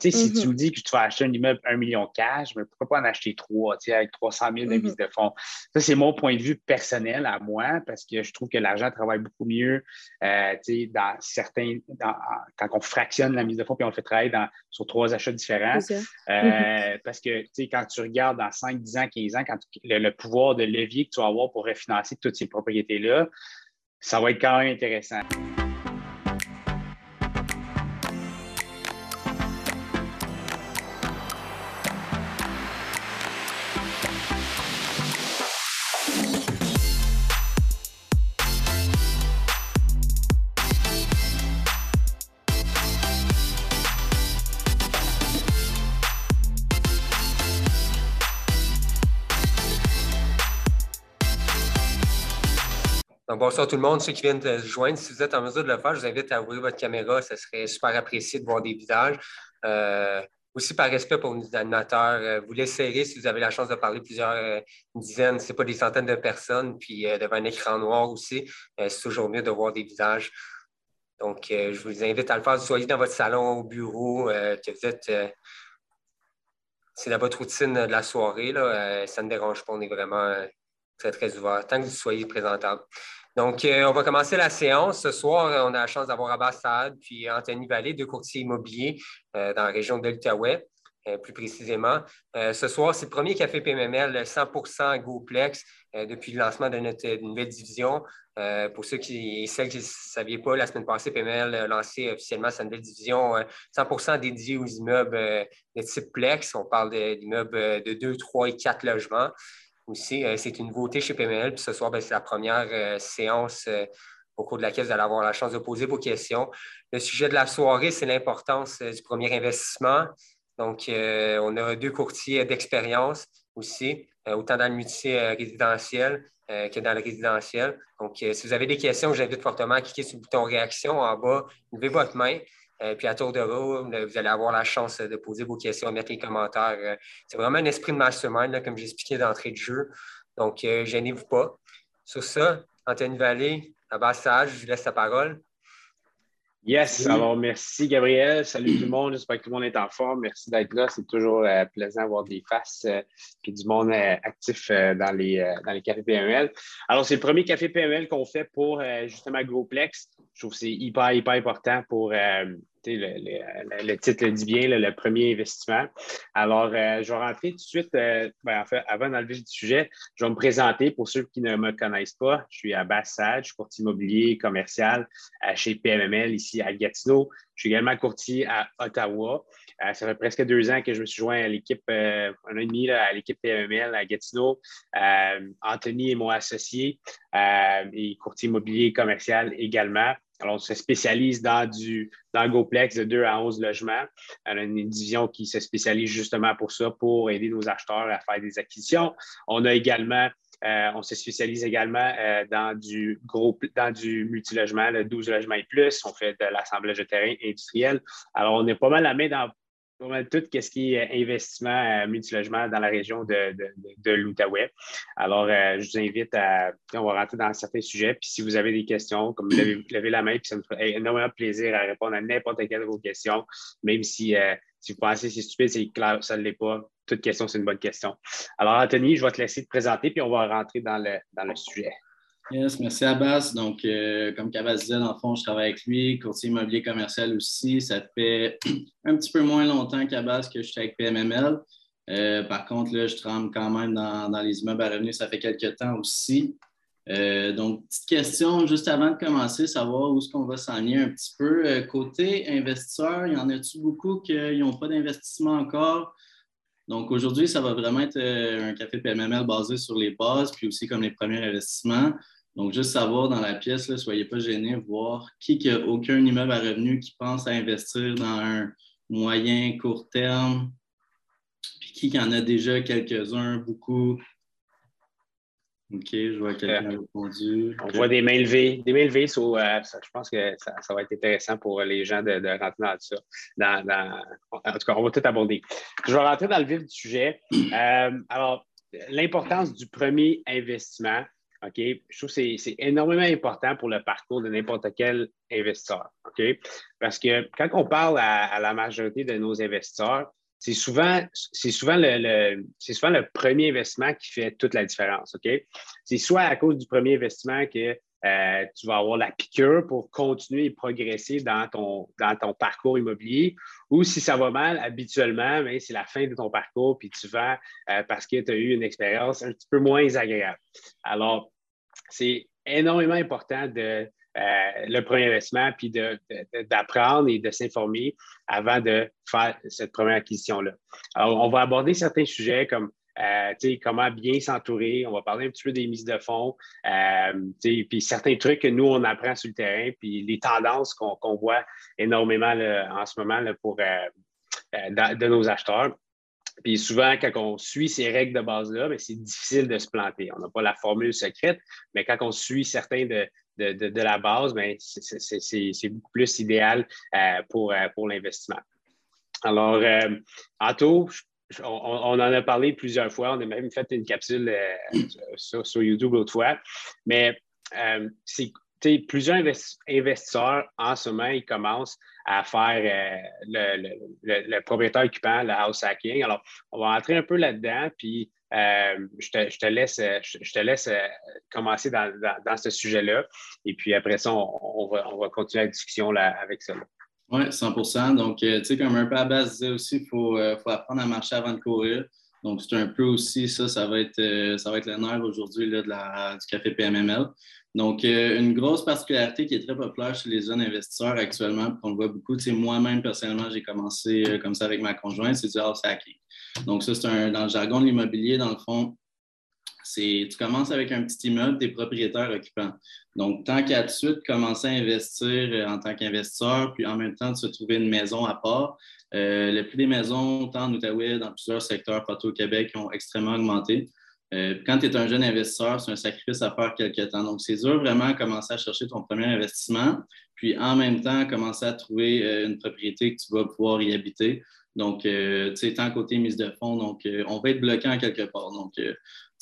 si tu Mm-hmm. me dis que tu vas acheter un immeuble 1 million cash, mais pourquoi pas en acheter trois avec 300 000 de Mm-hmm. mise de fonds? Ça, c'est mon point de vue personnel à moi parce que je trouve que l'argent travaille beaucoup mieux euh, dans certains, dans- quand on fractionne la mise de fonds puis on le fait travailler dans, sur trois achats différents. Euh, Mm-hmm. Parce que quand tu regardes dans 5, 10 ans, 15 ans, quand tu- le, le pouvoir de levier que tu vas avoir pour refinancer toutes ces propriétés-là, ça va être quand même intéressant. Bonsoir tout le monde, ceux qui viennent de se joindre. Si vous êtes en mesure de le faire, je vous invite à ouvrir votre caméra. Ce serait super apprécié de voir des visages. Euh, aussi, par respect pour nos animateurs, euh, vous laisserez si vous avez la chance de parler plusieurs euh, dizaines, c'est pas des centaines de personnes, puis euh, devant un écran noir aussi, c'est toujours mieux de voir des visages. Donc, je vous invite à le faire. Soyez dans votre salon, au bureau, que vous êtes. c'est dans votre routine de la soirée, là, ça ne dérange pas. On est vraiment très, très ouvert, tant que vous soyez présentable. Donc, euh, on va commencer la séance. Ce soir, on a la chance d'avoir Abbas puis Anthony Vallée, deux courtiers immobiliers euh, dans la région de l'Outaouais, euh, plus précisément. Ce soir, c'est le premier café PMML 100% GoPlex depuis le lancement de notre nouvelle division. Pour ceux qui et celles qui ne saviez pas, la semaine passée, PML a lancé officiellement sa nouvelle division euh, 100% dédiée aux immeubles de type Plex. On parle de- d'immeubles euh, de 2, 3 et 4 logements aussi. Euh, c'est une nouveauté chez PML. Puis ce soir, ben, c'est la première euh, séance euh, au cours de laquelle vous allez avoir la chance de poser vos questions. Le sujet de la soirée, c'est l'importance du premier investissement. Donc, on a deux courtiers d'expérience aussi, autant dans le multi-résidentiel que dans le résidentiel. Donc, si vous avez des questions, j'invite fortement à cliquer sur le bouton réaction en bas, levez votre main. Euh, puis à tour de rôle, vous allez avoir la chance euh, de poser vos questions, mettre les commentaires. Euh, C'est vraiment un esprit de mastermind, là, comme j'expliquais d'entrée de jeu. Donc, euh, gênez-vous pas. Sur ça, Anthony Vallée, Abbas Sage, je vous laisse la parole. Yes, Oui. alors merci Gabriel. Salut tout le monde. J'espère que tout le monde est en forme. Merci d'être là. C'est toujours euh, plaisant d'avoir des faces et du monde euh, actif dans, les, dans les cafés PML. Alors, c'est le premier café PML qu'on fait pour justement GoPlex. Je trouve que c'est hyper, hyper important pour le, titre le dit bien, le premier investissement. Alors, euh, je vais rentrer tout de suite, euh, ben, en fait, avant d'enlever le sujet, je vais me présenter pour ceux qui ne me connaissent pas. Je suis Abbas Sad, je suis courtier immobilier commercial à- chez PMML ici à Gatineau. Je suis également courtier à Ottawa. Euh, ça fait presque deux ans que je me suis joint à l'équipe, euh, un an et demi à l'équipe PMML à Gatineau. Euh, Anthony est mon associé euh, et courtier immobilier commercial également. Alors, on se spécialise dans du dans le GoPlex de 2 à 11 logements. On a une division qui se spécialise justement pour ça, pour aider nos acheteurs à faire des acquisitions. On a également euh, on se spécialise également euh, dans du gros, dans du multilogement, le 12 logements et plus. On fait de l'assemblage de terrain industriel. Alors, on est pas mal la main dans tout ce qui est euh, investissement euh, multilogement dans la région de, de, de, l'Outaouais. Alors, euh, je vous invite à. On va rentrer dans certains sujets. Puis si vous avez des questions, comme levez, levez la main, puis ça me ferait énormément plaisir à répondre à n'importe quelle de vos questions, même si, euh, si vous pensez que c'est stupide, c'est clair, ça ne l'est pas. Toute question, c'est une bonne question. Alors, Anthony, je vais te laisser te présenter, puis on va rentrer dans le, dans le sujet. Yes, merci Abbas. Donc, euh, comme Cabas disait, dans le fond, je travaille avec lui, courtier immobilier commercial aussi. Ça fait un petit peu moins longtemps qu'Abbas que je suis avec PMML. Euh, par contre, là, je tremble quand même dans, les immeubles à revenus. Ça fait quelques temps aussi. Euh, donc, petite question juste avant de commencer, savoir où est-ce qu'on va s'enligner un petit peu. Côté investisseur, il y en a-tu beaucoup qui n'ont pas d'investissement encore? Donc, aujourd'hui, ça va vraiment être un café PMML basé sur les bases, puis aussi comme les premiers investissements. Donc, juste savoir dans la pièce, ne soyez pas gênés, voir qui n'a aucun immeuble à revenu qui pense à investir dans un moyen, court terme, puis qui en a déjà quelques-uns, beaucoup. OK, je vois que quelqu'un a répondu. On voit des mains levées. Des mains levées, so, euh, ça, je pense que ça, ça, va être intéressant pour les gens de, de rentrer dans ça. Dans, dans, en tout cas, on va tout aborder. Je vais rentrer dans le vif du sujet. Euh, alors, l'importance du premier investissement. OK? Je trouve que c'est énormément important pour le parcours de n'importe quel investisseur. OK? Parce que quand on parle à, la majorité de nos investisseurs, c'est souvent, souvent, le, souvent le premier investissement qui fait toute la différence. OK? C'est soit à cause du premier investissement que euh, tu vas avoir la piqûre pour continuer et progresser dans ton, dans ton parcours immobilier. Ou si ça va mal, habituellement, ben, c'est la fin de ton parcours, puis tu vas euh, parce que tu as eu une expérience un petit peu moins agréable. Alors, c'est énormément important de euh, le premier investissement, puis d'apprendre et de s'informer avant de faire cette première acquisition-là. Alors, on va aborder certains sujets comme euh, comment bien s'entourer. On va parler un petit peu des mises de fonds, euh, puis certains trucs que nous, on apprend sur le terrain, puis les tendances qu'on voit énormément en ce moment pour, euh, de nos acheteurs. Puis souvent, quand on suit ces règles de base-là, ben, c'est difficile de se planter. On n'a pas la formule secrète, mais quand on suit certains de, la base, ben, c'est beaucoup plus idéal pour, pour l'investissement. Alors, euh, Anto, on, en a parlé plusieurs fois. On a même fait une capsule euh, sur, YouTube l'autre fois. Mais euh, plusieurs investisseurs en ce moment, ils commencent à faire euh, le, propriétaire occupant, le house hacking. Alors, on va entrer un peu là-dedans, puis je, te, laisse, je, te laisse commencer dans, ce sujet-là. Et puis après ça, on, va, on va, continuer la discussion avec ça. Oui, 100% Donc, euh, tu sais, comme un peu à base disait aussi, il faut, euh, faut, apprendre à marcher avant de courir. Donc, c'est un peu aussi ça, ça va être, euh, ça va être le nerf aujourd'hui du café PMML. Donc, une grosse particularité qui est très populaire chez les jeunes investisseurs actuellement, qu'on voit beaucoup, tu sais, moi-même, personnellement, j'ai commencé comme ça avec ma conjointe, c'est du house hacking. Donc, ça, c'est dans le jargon de l'immobilier, dans le fond, tu commences avec un petit immeuble, des propriétaires occupants. Donc, tant qu'à de suite commencer à investir euh, en tant qu'investisseur, puis en même temps de se trouver une maison à part, euh, le prix des maisons, tant en Outaouais, dans plusieurs secteurs partout au Québec, ont extrêmement augmenté. Euh, quand tu es un jeune investisseur, c'est un sacrifice à faire quelque temps. Donc, c'est dur vraiment commencer à chercher ton premier investissement, puis en même temps, commencer à trouver une propriété que tu vas pouvoir y habiter. Donc, tu sais, tant côté mise de fonds, donc on va être bloqué en quelque part. Donc,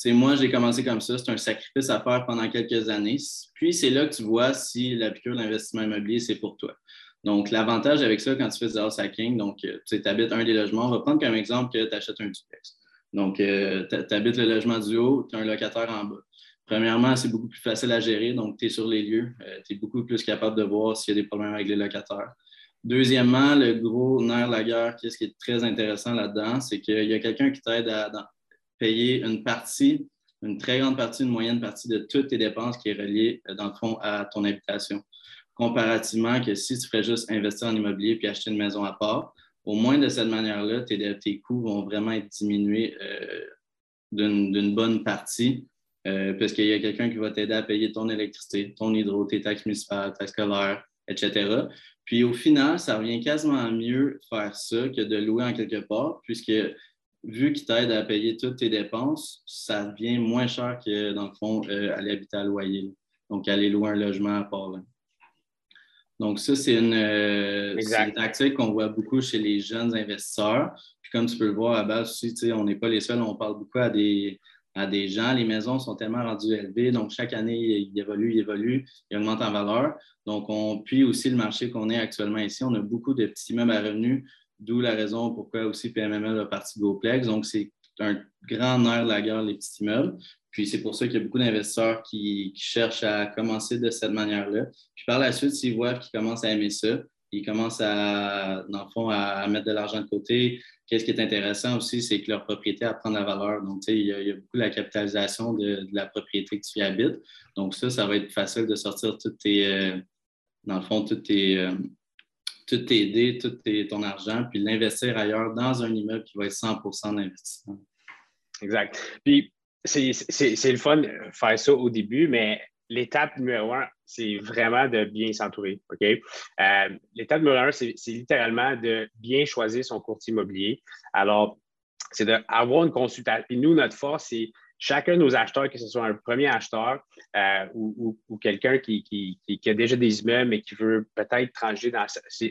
moi, j'ai commencé comme ça. C'est un sacrifice à faire pendant quelques années. Puis, c'est là que tu vois si la piqûre d'investissement immobilier, c'est pour toi. Donc, l'avantage avec ça, quand tu fais du house hacking, donc, euh, tu habites un des logements, on va prendre comme exemple que tu achètes un duplex. Donc, euh, tu habites le logement du haut, tu as un locataire en bas. Premièrement, c'est beaucoup plus facile à gérer, donc tu es sur les lieux, euh, tu es beaucoup plus capable de voir s'il y a des problèmes avec les locataires. Deuxièmement, le gros nerf de la guerre, qu'est-ce qui est très intéressant là-dedans, c'est qu'il y a quelqu'un qui t'aide à, payer une partie, une très grande partie, une moyenne partie de toutes tes dépenses qui est reliée, euh, dans le fond, à ton habitation. Comparativement que si tu ferais juste investir en immobilier puis acheter une maison à part, au moins de cette manière-là, tes, tes, coûts vont vraiment être diminués euh, d'une bonne partie euh, parce qu'il y a quelqu'un qui va t'aider à payer ton électricité, ton hydro, tes taxes municipales, taxes scolaires, etc. Puis au final, ça revient quasiment mieux faire ça que de louer en quelque part, puisque vu qu'il t'aide à payer toutes tes dépenses, ça devient moins cher que, dans le fond, euh, aller habiter à loyer. Donc, aller louer un logement à part. Donc, ça, c'est une, euh, tactique qu'on voit beaucoup chez les jeunes investisseurs. Puis, comme tu peux le voir à base aussi, on n'est pas les seuls, on parle beaucoup à des, à des gens. Les maisons sont tellement rendues élevées, donc chaque année, ils évoluent, ils évoluent, ils augmentent en valeur. Donc, on, puis aussi le marché qu'on est actuellement ici, on a beaucoup de petits immeubles à revenus D'où la raison pourquoi aussi PMML a parti GoPlex. Donc, c'est un grand nerf de la guerre, les petits immeubles. Puis c'est pour ça qu'il y a beaucoup d'investisseurs qui, cherchent à commencer de cette manière-là. Puis par la suite, s'ils voient qu'ils commencent à aimer ça, ils commencent à, dans le fond, à mettre de l'argent de côté. Qu'est-ce qui est intéressant aussi, c'est que leur propriété apprend la valeur. Donc, tu sais, il, y a beaucoup la capitalisation de, la propriété que tu y habites. Donc, ça, ça va être facile de sortir toutes tes, euh, dans le fond, toutes tes, euh, tout t'aider, tout ton argent, puis l'investir ailleurs dans un immeuble qui va être 100% d'investissement. Exact. Puis, c'est le fun de faire ça au début, mais l'étape numéro un, c'est vraiment de bien s'entourer. OK? Euh, l'étape numéro un, c'est littéralement de bien choisir son courtier immobilier. Alors, c'est d'avoir une consultation. Puis nous, notre force, c'est chacun de nos acheteurs, que ce soit un premier acheteur euh, ou, quelqu'un qui, a déjà des immeubles mais qui veut peut-être trancher dans,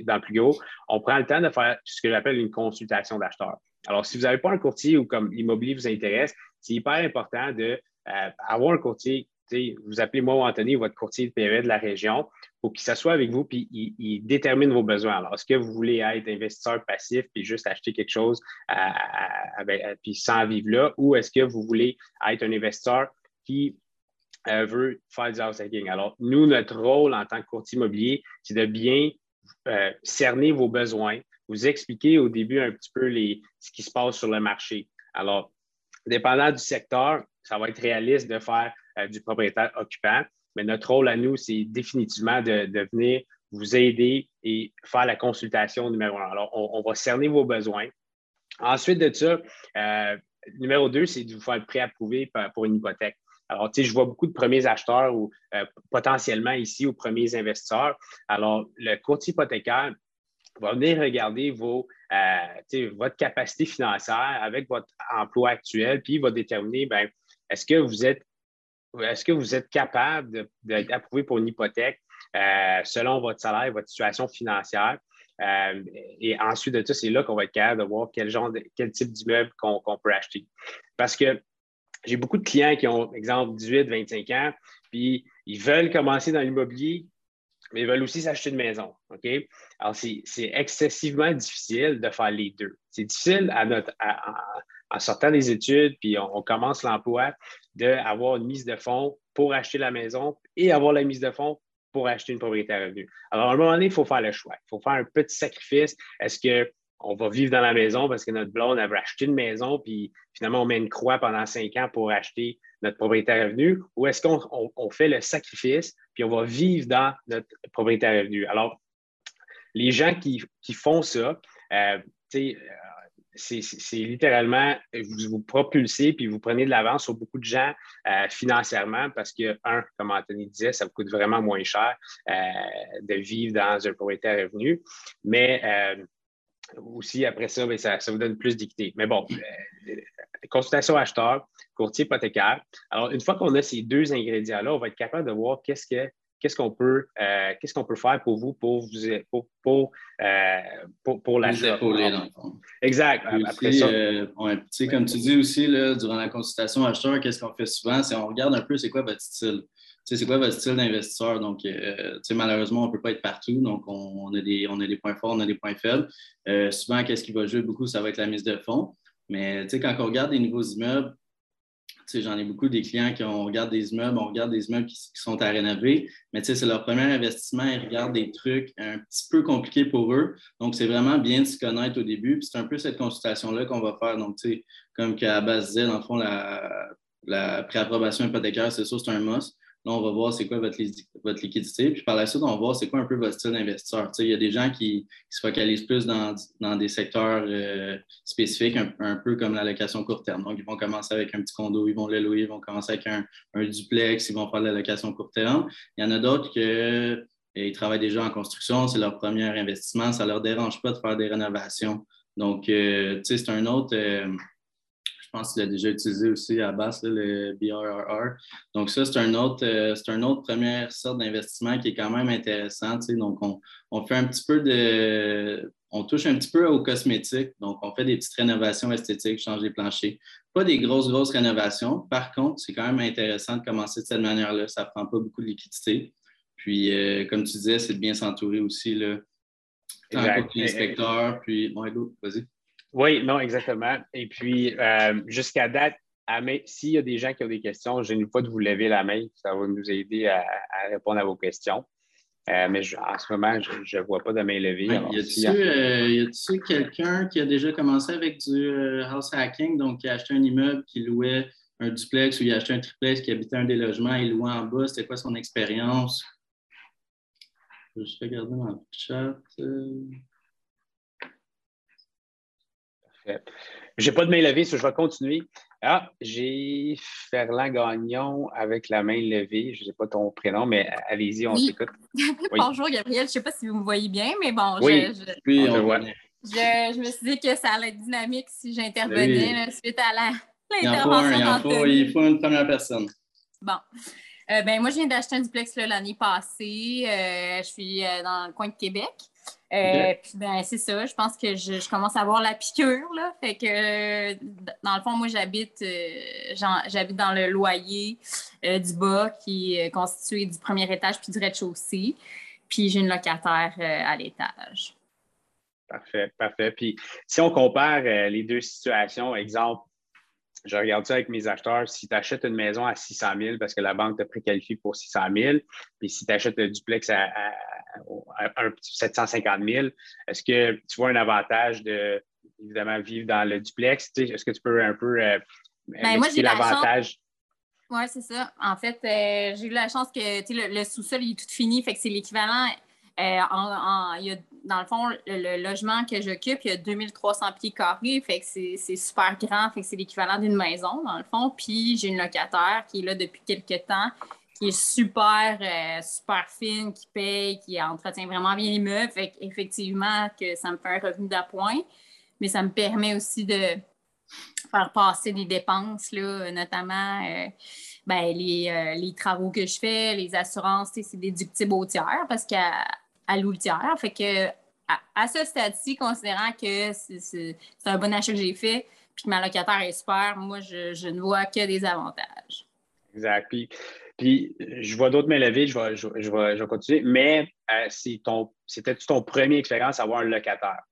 dans plus haut, on prend le temps de faire ce que j'appelle une consultation d'acheteur. Alors, si vous n'avez pas un courtier ou comme l'immobilier vous intéresse, c'est hyper important d'avoir euh, un courtier vous appelez moi ou Anthony, votre courtier de PME de la région, pour qu'il s'assoie avec vous puis il, détermine vos besoins. Alors, est-ce que vous voulez être investisseur passif puis juste acheter quelque chose puis sans vivre là, ou est-ce que vous voulez être un investisseur qui euh, veut faire du house hacking? Alors, nous, notre rôle en tant que courtier immobilier, c'est de bien euh, cerner vos besoins, vous expliquer au début un petit peu les, ce qui se passe sur le marché. Alors, dépendant du secteur, ça va être réaliste de faire euh, du propriétaire occupant, mais notre rôle à nous, c'est définitivement de, venir vous aider et faire la consultation numéro un. Alors, on, va cerner vos besoins. Ensuite de ça, euh, numéro deux, c'est de vous faire préapprouver pour une hypothèque. Alors, tu sais, je vois beaucoup de premiers acheteurs ou euh, potentiellement ici aux premiers investisseurs. Alors, le courtier hypothécaire va venir regarder vos, euh, votre capacité financière avec votre emploi actuel, puis il va déterminer, ben, est-ce que vous êtes est-ce que vous êtes capable d'être approuvé pour une hypothèque euh, selon votre salaire, votre situation financière? Euh, et ensuite de ça, c'est là qu'on va être capable de voir quel genre quel type d'immeuble qu'on peut acheter. Parce que j'ai beaucoup de clients qui ont, exemple, 18, 25 ans, puis ils veulent commencer dans l'immobilier, mais ils veulent aussi s'acheter une maison. Alors, c'est excessivement difficile de faire les deux. C'est difficile à notre, en sortant des études, puis on, commence l'emploi, d'avoir une mise de fonds pour acheter la maison et avoir la mise de fonds pour acheter une propriété à revenu. Alors, à un moment donné, il faut faire le choix. Il faut faire un petit sacrifice. Est-ce qu'on va vivre dans la maison parce que notre blonde avait acheté une maison, puis finalement, on met une croix pendant cinq ans pour acheter notre propriété à revenu, ou est-ce qu'on fait le sacrifice, puis on va vivre dans notre propriété à revenu? Alors, les gens qui, font ça, euh c'est littéralement, vous vous propulsez puis vous prenez de l'avance sur beaucoup de gens euh, financièrement parce que, un, comme Anthony disait, ça vous coûte vraiment moins cher euh, de vivre dans un propriétaire revenu. Mais euh, aussi, après ça, ben, ça, ça, vous donne plus d'équité. Mais bon, consultation acheteur, courtier hypothécaire. Alors, une fois qu'on a ces deux ingrédients-là, on va être capable de voir qu'est-ce que qu'est-ce qu'on peut, euh, qu'est-ce qu'on peut faire pour vous, pour vous, pour, pour, euh, pour, pour l'achat. Exact. Après ça. Euh, comme tu dis aussi, là, durant la consultation acheteur, qu'est-ce qu'on fait souvent? C'est on regarde un peu c'est quoi votre style. c'est quoi votre style d'investisseur? Donc, malheureusement, on ne peut pas être partout. Donc, on, a des, on a des points forts, on a des points faibles. souvent, qu'est-ce qui va jouer beaucoup? Ça va être la mise de fonds. Mais quand on regarde des nouveaux immeubles, J'en ai beaucoup des clients qui on regarde des immeubles, on regarde des immeubles qui, sont à rénover, mais c'est leur premier investissement, ils regardent des trucs un petit peu compliqués pour eux. Donc, c'est vraiment bien de se connaître au début. c'est un peu cette consultation-là qu'on va faire. Donc, comme qu'à base disait, dans le fond, la, la préapprobation hypothécaire, c'est ça, c'est un must. Là, on va voir c'est quoi votre, votre, liquidité. Puis par la suite, on va voir c'est quoi un peu votre style d'investisseur. Il y a des gens qui, se focalisent plus dans, des secteurs euh, spécifiques, un, peu comme la location court terme. Donc, ils vont commencer avec un petit condo, ils vont le louer, ils vont commencer avec un, duplex, ils vont faire de la location court terme. Il y en a d'autres qui ils travaillent déjà en construction, c'est leur premier investissement, ça ne leur dérange pas de faire des rénovations. Donc, euh, c'est un autre. Euh, je pense qu'il a déjà utilisé aussi à base le BRRR. Donc, ça, c'est un autre, euh, c'est une autre première sorte d'investissement qui est quand même intéressant. Donc, on, fait un petit peu de. On touche un petit peu aux cosmétiques. Donc, on fait des petites rénovations esthétiques, change les planchers. Pas des grosses, grosses rénovations. Par contre, c'est quand même intéressant de commencer de cette manière-là. Ça ne prend pas beaucoup de liquidité. Puis, euh, comme tu disais, c'est de bien s'entourer aussi. Là, tant l'inspecteur, puis. Bon, vas-y. Oui, non, exactement. Et puis, euh, jusqu'à date, s'il y a des gens qui ont des questions, je n'ai pas de vous lever la main. Ça va nous aider à, répondre à vos questions. Euh, mais en ce moment, je ne vois pas de main levée. y a-t-il euh, quelqu'un qui a déjà commencé avec du house hacking, donc qui a acheté un immeuble, qui louait un duplex ou il a acheté un triplex, qui habitait un des logements, il louait en bas? C'était quoi son expérience? Je vais juste regarder dans le chat. Je n'ai pas de main levée, je vais continuer. Ah, j'ai Ferland Gagnon avec la main levée. Je ne sais pas ton prénom, mais allez-y, on t'écoute. Bonjour Gabriel, je ne sais pas si vous me voyez bien, mais bon, je, oui, on voit. Je, me suis dit que ça allait être dynamique si j'intervenais suite à l'intervention. Il, il, faut une première personne. Bon. Euh, ben, moi, je viens d'acheter un duplex l'année passée. Euh, je suis euh, dans le coin de Québec. Euh, puis ben, c'est ça, je pense que je, commence à avoir la piqûre. Là. Fait que dans le fond, moi j'habite euh, j'habite dans le loyer euh, du bas qui est constitué du premier étage puis du rez-de-chaussée. Puis j'ai une locataire à l'étage. Parfait, parfait. Puis si on compare les deux situations, exemple, je regarde ça avec mes acheteurs. Si tu achètes une maison à 600 000 parce que la banque t'a préqualifié pour 600 000, puis si tu achètes le duplex à, 750 000, est-ce que tu vois un avantage de, évidemment, vivre dans le duplex? Est-ce que tu peux un peu euh, ben, l'avantage? Oui, c'est ça. En fait, euh, j'ai eu la chance que le, le sous-sol est tout fini, fait que c'est l'équivalent euh, dans le fond, le, logement que j'occupe, il y a 2300 pieds carrés, fait que c'est super grand, fait que c'est l'équivalent d'une maison, dans le fond. Puis j'ai une locataire qui est là depuis quelques temps, qui est super, euh, super fine, qui paye, qui entretient vraiment bien les meubles. Fait effectivement, que ça me fait un revenu d'appoint, mais ça me permet aussi de faire passer des dépenses, là, notamment euh, ben, les, les, travaux que je fais, les assurances, c'est déductible au tiers parce qu'à à l'outière. Fait que à, ce stade-ci, considérant que c'est un bon achat que j'ai fait, puis que ma locataire est super, moi, je, ne vois que des avantages. Exact. Puis, je vois d'autres m'élever, je vais, je, je, continuer, mais euh, c'était ton première expérience à avoir un locataire?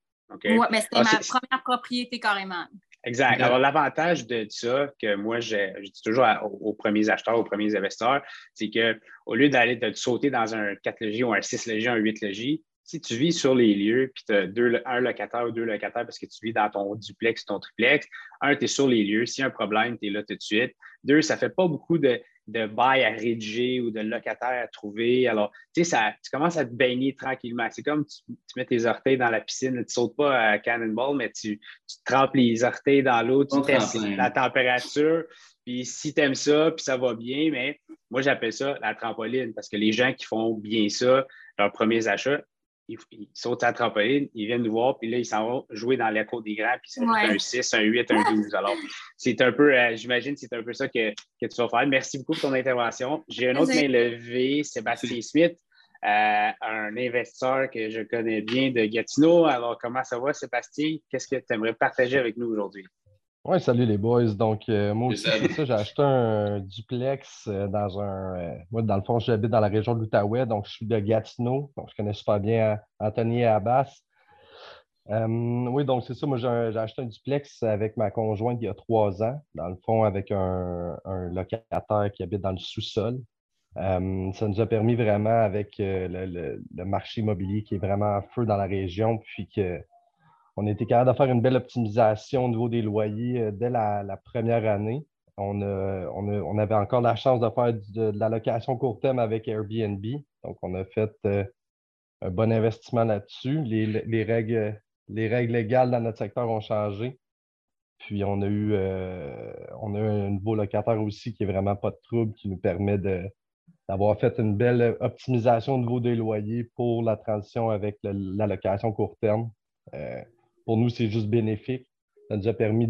Oui, mais c'était ah, ma première propriété carrément. Exact. Alors, l'avantage de ça, que moi, je, dis toujours aux, premiers acheteurs, aux premiers investisseurs, c'est qu'au lieu d'aller te sauter dans un 4 logis ou un 6 logis, un 8 logis, si tu vis sur les lieux, puis tu as deux, un locataire ou deux locataires parce que tu vis dans ton duplex, ton triplex, un, tu es sur les lieux. S'il y a un problème, tu es là tout de suite. Deux, ça ne fait pas beaucoup de, de bail à rédiger ou de locataire à trouver. Alors, tu sais, tu commences à te baigner tranquillement. C'est comme tu, mets tes orteils dans la piscine, tu ne sautes pas à Cannonball, mais tu, tu trempes les orteils dans l'eau, tu testes la température. Puis si tu aimes ça, puis ça va bien, mais moi, j'appelle ça la trampoline parce que les gens qui font bien ça, leurs premiers achats, ils, sautent à la trampoline, ils viennent nous voir, puis là, ils s'en vont jouer dans l'écho des grands, puis c'est un 6, un 8, un 12. Alors, c'est un peu, euh, j'imagine, c'est un peu ça que, que, tu vas faire. Merci beaucoup pour ton intervention. J'ai un autre main levée, Sébastien Smith, euh, un investisseur que je connais bien de Gatineau. Alors, comment ça va, Sébastien? Qu'est-ce que tu aimerais partager avec nous aujourd'hui? Oui, salut les boys. Donc, euh, moi aussi, c'est ça, j'ai acheté un duplex euh, dans un. Euh, moi, dans le fond, j'habite dans la région de l'Outaouais, donc je suis de Gatineau. Donc, je connais super bien Anthony et Abbas. oui, donc c'est ça. Moi, j'ai acheté un duplex avec ma conjointe il y a trois ans, dans le fond, avec un, locataire qui habite dans le sous-sol. ça nous a permis vraiment, avec le, le, marché immobilier qui est vraiment à feu dans la région, puis que on a été capable de faire une belle optimisation au niveau des loyers euh, dès la, première année. On, on, avait encore la chance de faire de, la location court terme avec Airbnb. Donc, on a fait euh, un bon investissement là-dessus. Les, règles, les règles légales dans notre secteur ont changé. Puis, on a eu, euh, on a un nouveau locataire aussi qui n'est vraiment pas de trouble, qui nous permet d'avoir fait une belle optimisation au niveau des loyers pour la transition avec la location court terme pour nous, c'est juste bénéfique. Ça nous a permis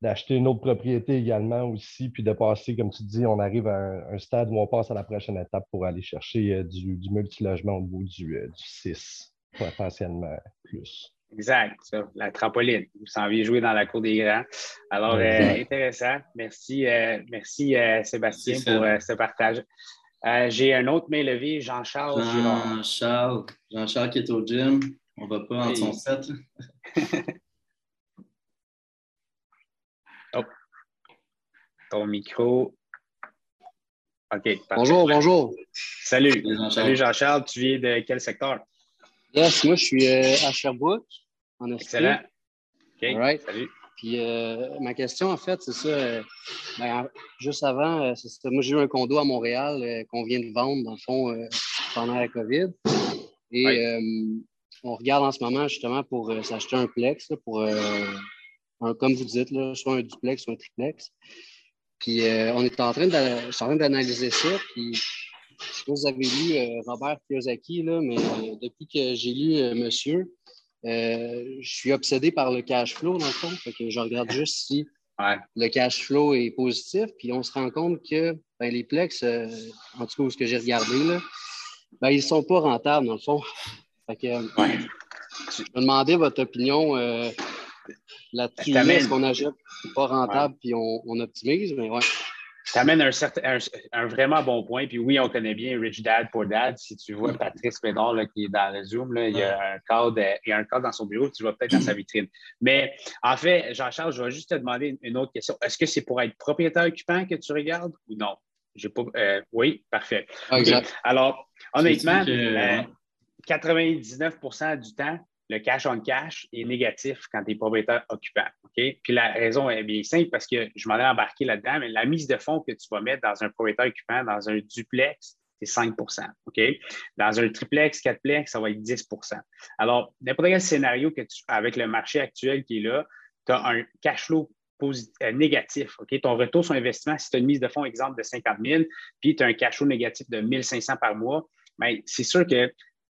d'acheter une autre propriété également aussi, puis de passer, comme tu dis, on arrive à un, stade où on passe à la prochaine étape pour aller chercher euh, du, du multilogement au bout du, euh, du 6, potentiellement plus. Exact, la trampoline. Vous s'en vient jouer dans la cour des grands. Alors, euh, intéressant. Merci, merci Sébastien pour ce partage. J'ai un autre mail levé, Jean-Charles Jean-Charles. Jean-Charles qui est au gym. On va pas en son set. Ton micro. OK. Bonjour, bonjour. Salut. Salut Jean-Charles. tu viens de quel secteur? Yes, moi je suis euh, à Sherbrooke, en Excellent. OK. Salut. Puis euh, ma question, en fait, c'est ça. Euh, ben, juste avant, moi j'ai eu un condo à Montréal qu'on vient de vendre, dans le fond, pendant la COVID. Et on regarde en ce moment justement pour euh, s'acheter un plex, pour, euh, un, comme vous dites, là, soit un duplex, soit un triplex. Puis euh, on est en train d'analyser ça. Puis, je vous avez lu Robert Kiyosaki, là, mais depuis que j'ai lu Monsieur, je suis obsédé par le cash flow, dans le fond. que je regarde juste si le cash flow est positif. Puis on se rend compte que ben, les plex, en tout cas, ce que j'ai regardé, là, ben, ils ne sont pas rentables, dans le fond. Fait Je me demandais votre opinion là-dessus. Est-ce qu'on achète pas rentable puis on, optimise? Mais ouais. Tu amènes un, certain, un, vraiment bon point. Puis oui, on connaît bien Rich Dad pour Dad. Si tu vois Patrice Médard qui est dans le Zoom, là, il, y a un cadre, il y a un cadre dans son bureau, tu vois peut-être dans sa vitrine. Mais en fait, Jean-Charles, je vais juste te demander une autre question. Est-ce que c'est pour être propriétaire occupant que tu regardes ou non? Pas, euh, oui, parfait. Alors, honnêtement, 99 euh, du temps, le cash on cash est négatif quand tu es propriétaire occupant. Puis la raison est bien simple parce que je m'en ai embarqué là-dedans, mais la mise de fonds que tu vas mettre dans un propriétaire occupant, dans un duplex, c'est 5 OK? Dans un triplex, quatreplex, ça va être 10% Alors, n'importe quel scénario que tu, avec le marché actuel qui est là, tu as un cash flow euh, négatif. Ton retour sur investissement, si tu as une mise de fonds, exemple, de 50 000, puis tu as un cash flow négatif de 1 500 par mois, bien, c'est sûr que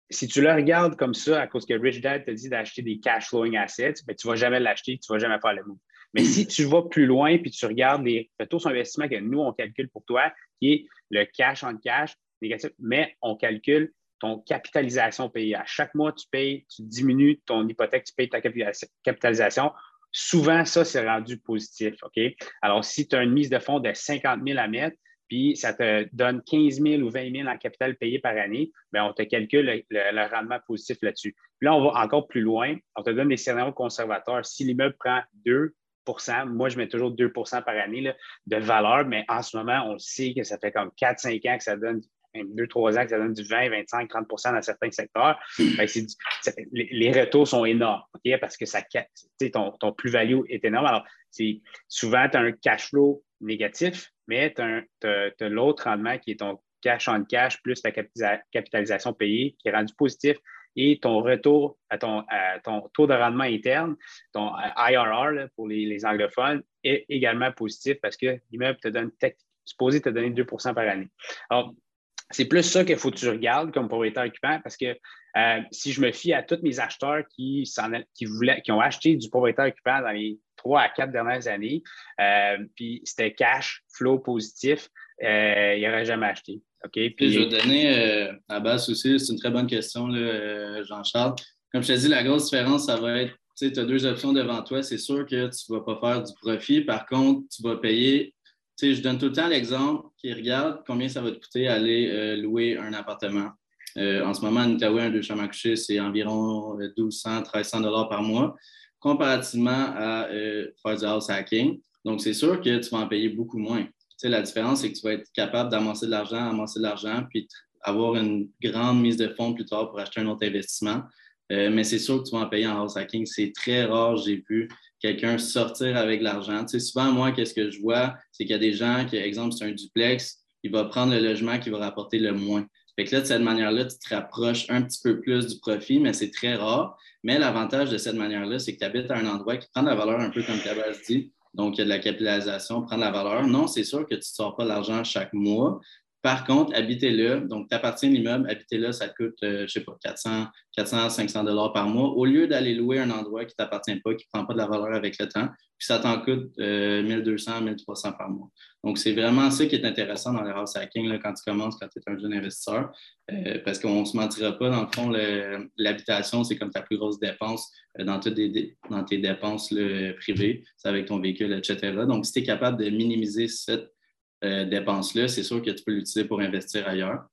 si tu le regardes comme ça, à cause que Rich Dad te dit d'acheter des cash flowing assets, ben, tu ne vas jamais l'acheter, tu ne vas jamais faire le move. Mais si tu vas plus loin puis tu regardes les retours sur investissement que nous, on calcule pour toi, qui est le cash en cash négatif, mais on calcule ton capitalisation payée. À chaque mois, tu payes, tu diminues ton hypothèque, tu payes ta capitalisation. Souvent, ça, c'est rendu positif. Alors, si tu as une mise de fonds de 50 000 à mettre, puis ça te donne 15 000 ou 20 000 en capital payé par année, bien, on te calcule le, rendement positif là-dessus. Puis là, on va encore plus loin. On te donne des scénarios conservateurs. Si l'immeuble prend 2% moi, je mets toujours 2% par année de valeur, mais en ce moment, on sait que ça fait comme 4-5 ans que ça donne 2-3 ans que ça donne du 20, 25, 30% dans certains secteurs. les, retours sont énormes, parce que ça, ton, ton plus-value est énorme. Alors, souvent, tu as un cash flow négatif, mais tu as, l'autre rendement qui est ton cash en cash plus ta capitalisation payée qui est rendu positif et ton retour à ton, ton taux de rendement interne, ton IRR pour les, anglophones, est également positif parce que l'immeuble te donne supposé te donner 2% par année. Alors, c'est plus ça qu'il faut que tu regardes comme propriétaire occupant parce que euh, si je me fie à tous mes acheteurs qui, qui, voulaient, qui ont acheté du propriétaire occupant dans les trois à quatre dernières années, euh, puis c'était cash, flow positif, euh, ils n'auraient jamais acheté. Puis, je vais donner à base aussi, c'est une très bonne question, Jean-Charles. Comme je te dis, la grosse différence, ça va être, tu as deux options devant toi. C'est sûr que tu ne vas pas faire du profit. Par contre, tu vas payer je donne tout le temps l'exemple qui regarde combien ça va te coûter aller euh, louer un appartement. Euh, en ce moment, à Outaouais, un deux chambres à coucher, c'est environ 1200, euh, 1300 dollars par mois, comparativement à faire du house hacking. Donc, c'est sûr que tu vas en payer beaucoup moins. la différence, c'est que tu vas être capable d'amasser de l'argent, amasser de l'argent, puis avoir une grande mise de fonds plus tard pour acheter un autre investissement. mais c'est sûr que tu vas en payer en house hacking. C'est très rare, j'ai vu quelqu'un sortir avec l'argent. Tu sais, souvent, moi, qu'est-ce que je vois, c'est qu'il y a des gens qui, exemple, c'est un duplex, il va prendre le logement qui va rapporter le moins. Fait que là, de cette manière-là, tu te rapproches un petit peu plus du profit, mais c'est très rare. Mais l'avantage de cette manière-là, c'est que tu habites à un endroit qui prend la valeur un peu comme Cabas dit. Donc, il y a de la capitalisation, prend de la valeur. Non, c'est sûr que tu ne sors pas l'argent chaque mois, par contre, habitez-le. Donc, tu appartiens à l'immeuble, habitez-le, ça te coûte, euh, je ne sais pas, 400, 400, 500 dollars par mois. Au lieu d'aller louer un endroit qui ne t'appartient pas, qui ne prend pas de la valeur avec le temps, puis ça t'en coûte 1200, euh, 1300 par mois. Donc, c'est vraiment ça qui est intéressant dans les house hacking quand tu commences, quand tu es un jeune investisseur, euh, parce qu'on ne se mentira pas, dans le fond, l'habitation, c'est comme ta plus grosse dépense dans, toutes dans tes dépenses privées, c'est avec ton véhicule, etc. Donc, si tu es capable de minimiser cette euh, dépense-là, c'est sûr que tu peux l'utiliser pour investir ailleurs.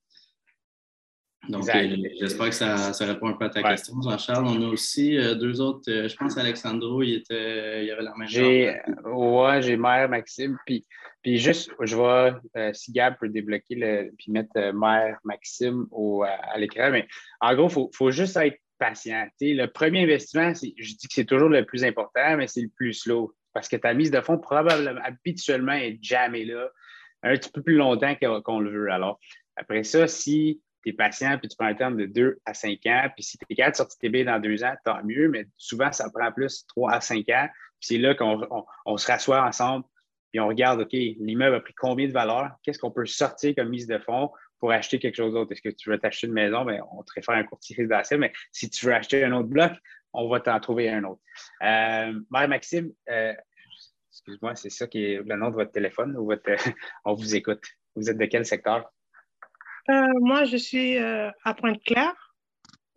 Donc, euh, j'espère que ça, répond un peu à ta question, Jean-Charles. On a aussi euh, deux autres. je pense Alexandro, il, était, il avait la même chose. Oui, j'ai Mère Maxime. Puis, puis juste, je vais, si Gab peut débloquer le, puis mettre Mère Maxime au, à, l'écran. Mais en gros, il faut, faut, juste être patient. le premier investissement, je dis que c'est toujours le plus important, mais c'est le plus slow. Parce que ta mise de fonds, probablement, habituellement, est jamais là un petit peu plus longtemps qu'on le veut. Alors, après ça, si tu es patient puis tu prends un terme de 2 à 5 ans, puis si tu es capable de sortir tes billes dans deux ans, tant mieux, mais souvent, ça prend plus 3 à 5 ans. Puis c'est là qu'on se rassoit ensemble puis on regarde, OK, l'immeuble a pris combien de valeur? Qu'est-ce qu'on peut sortir comme mise de fonds pour acheter quelque chose d'autre? Est-ce que tu veux t'acheter une maison? Bien, on te réfère un courtier résidentiel, mais si tu veux acheter un autre bloc, on va t'en trouver un autre. Euh, Marie-Maxime, euh, Excuse-moi, c'est ça qui est le nom de votre téléphone ou votre... on vous écoute. Vous êtes de quel secteur? Euh, moi, je suis euh, à Pointe-Claire.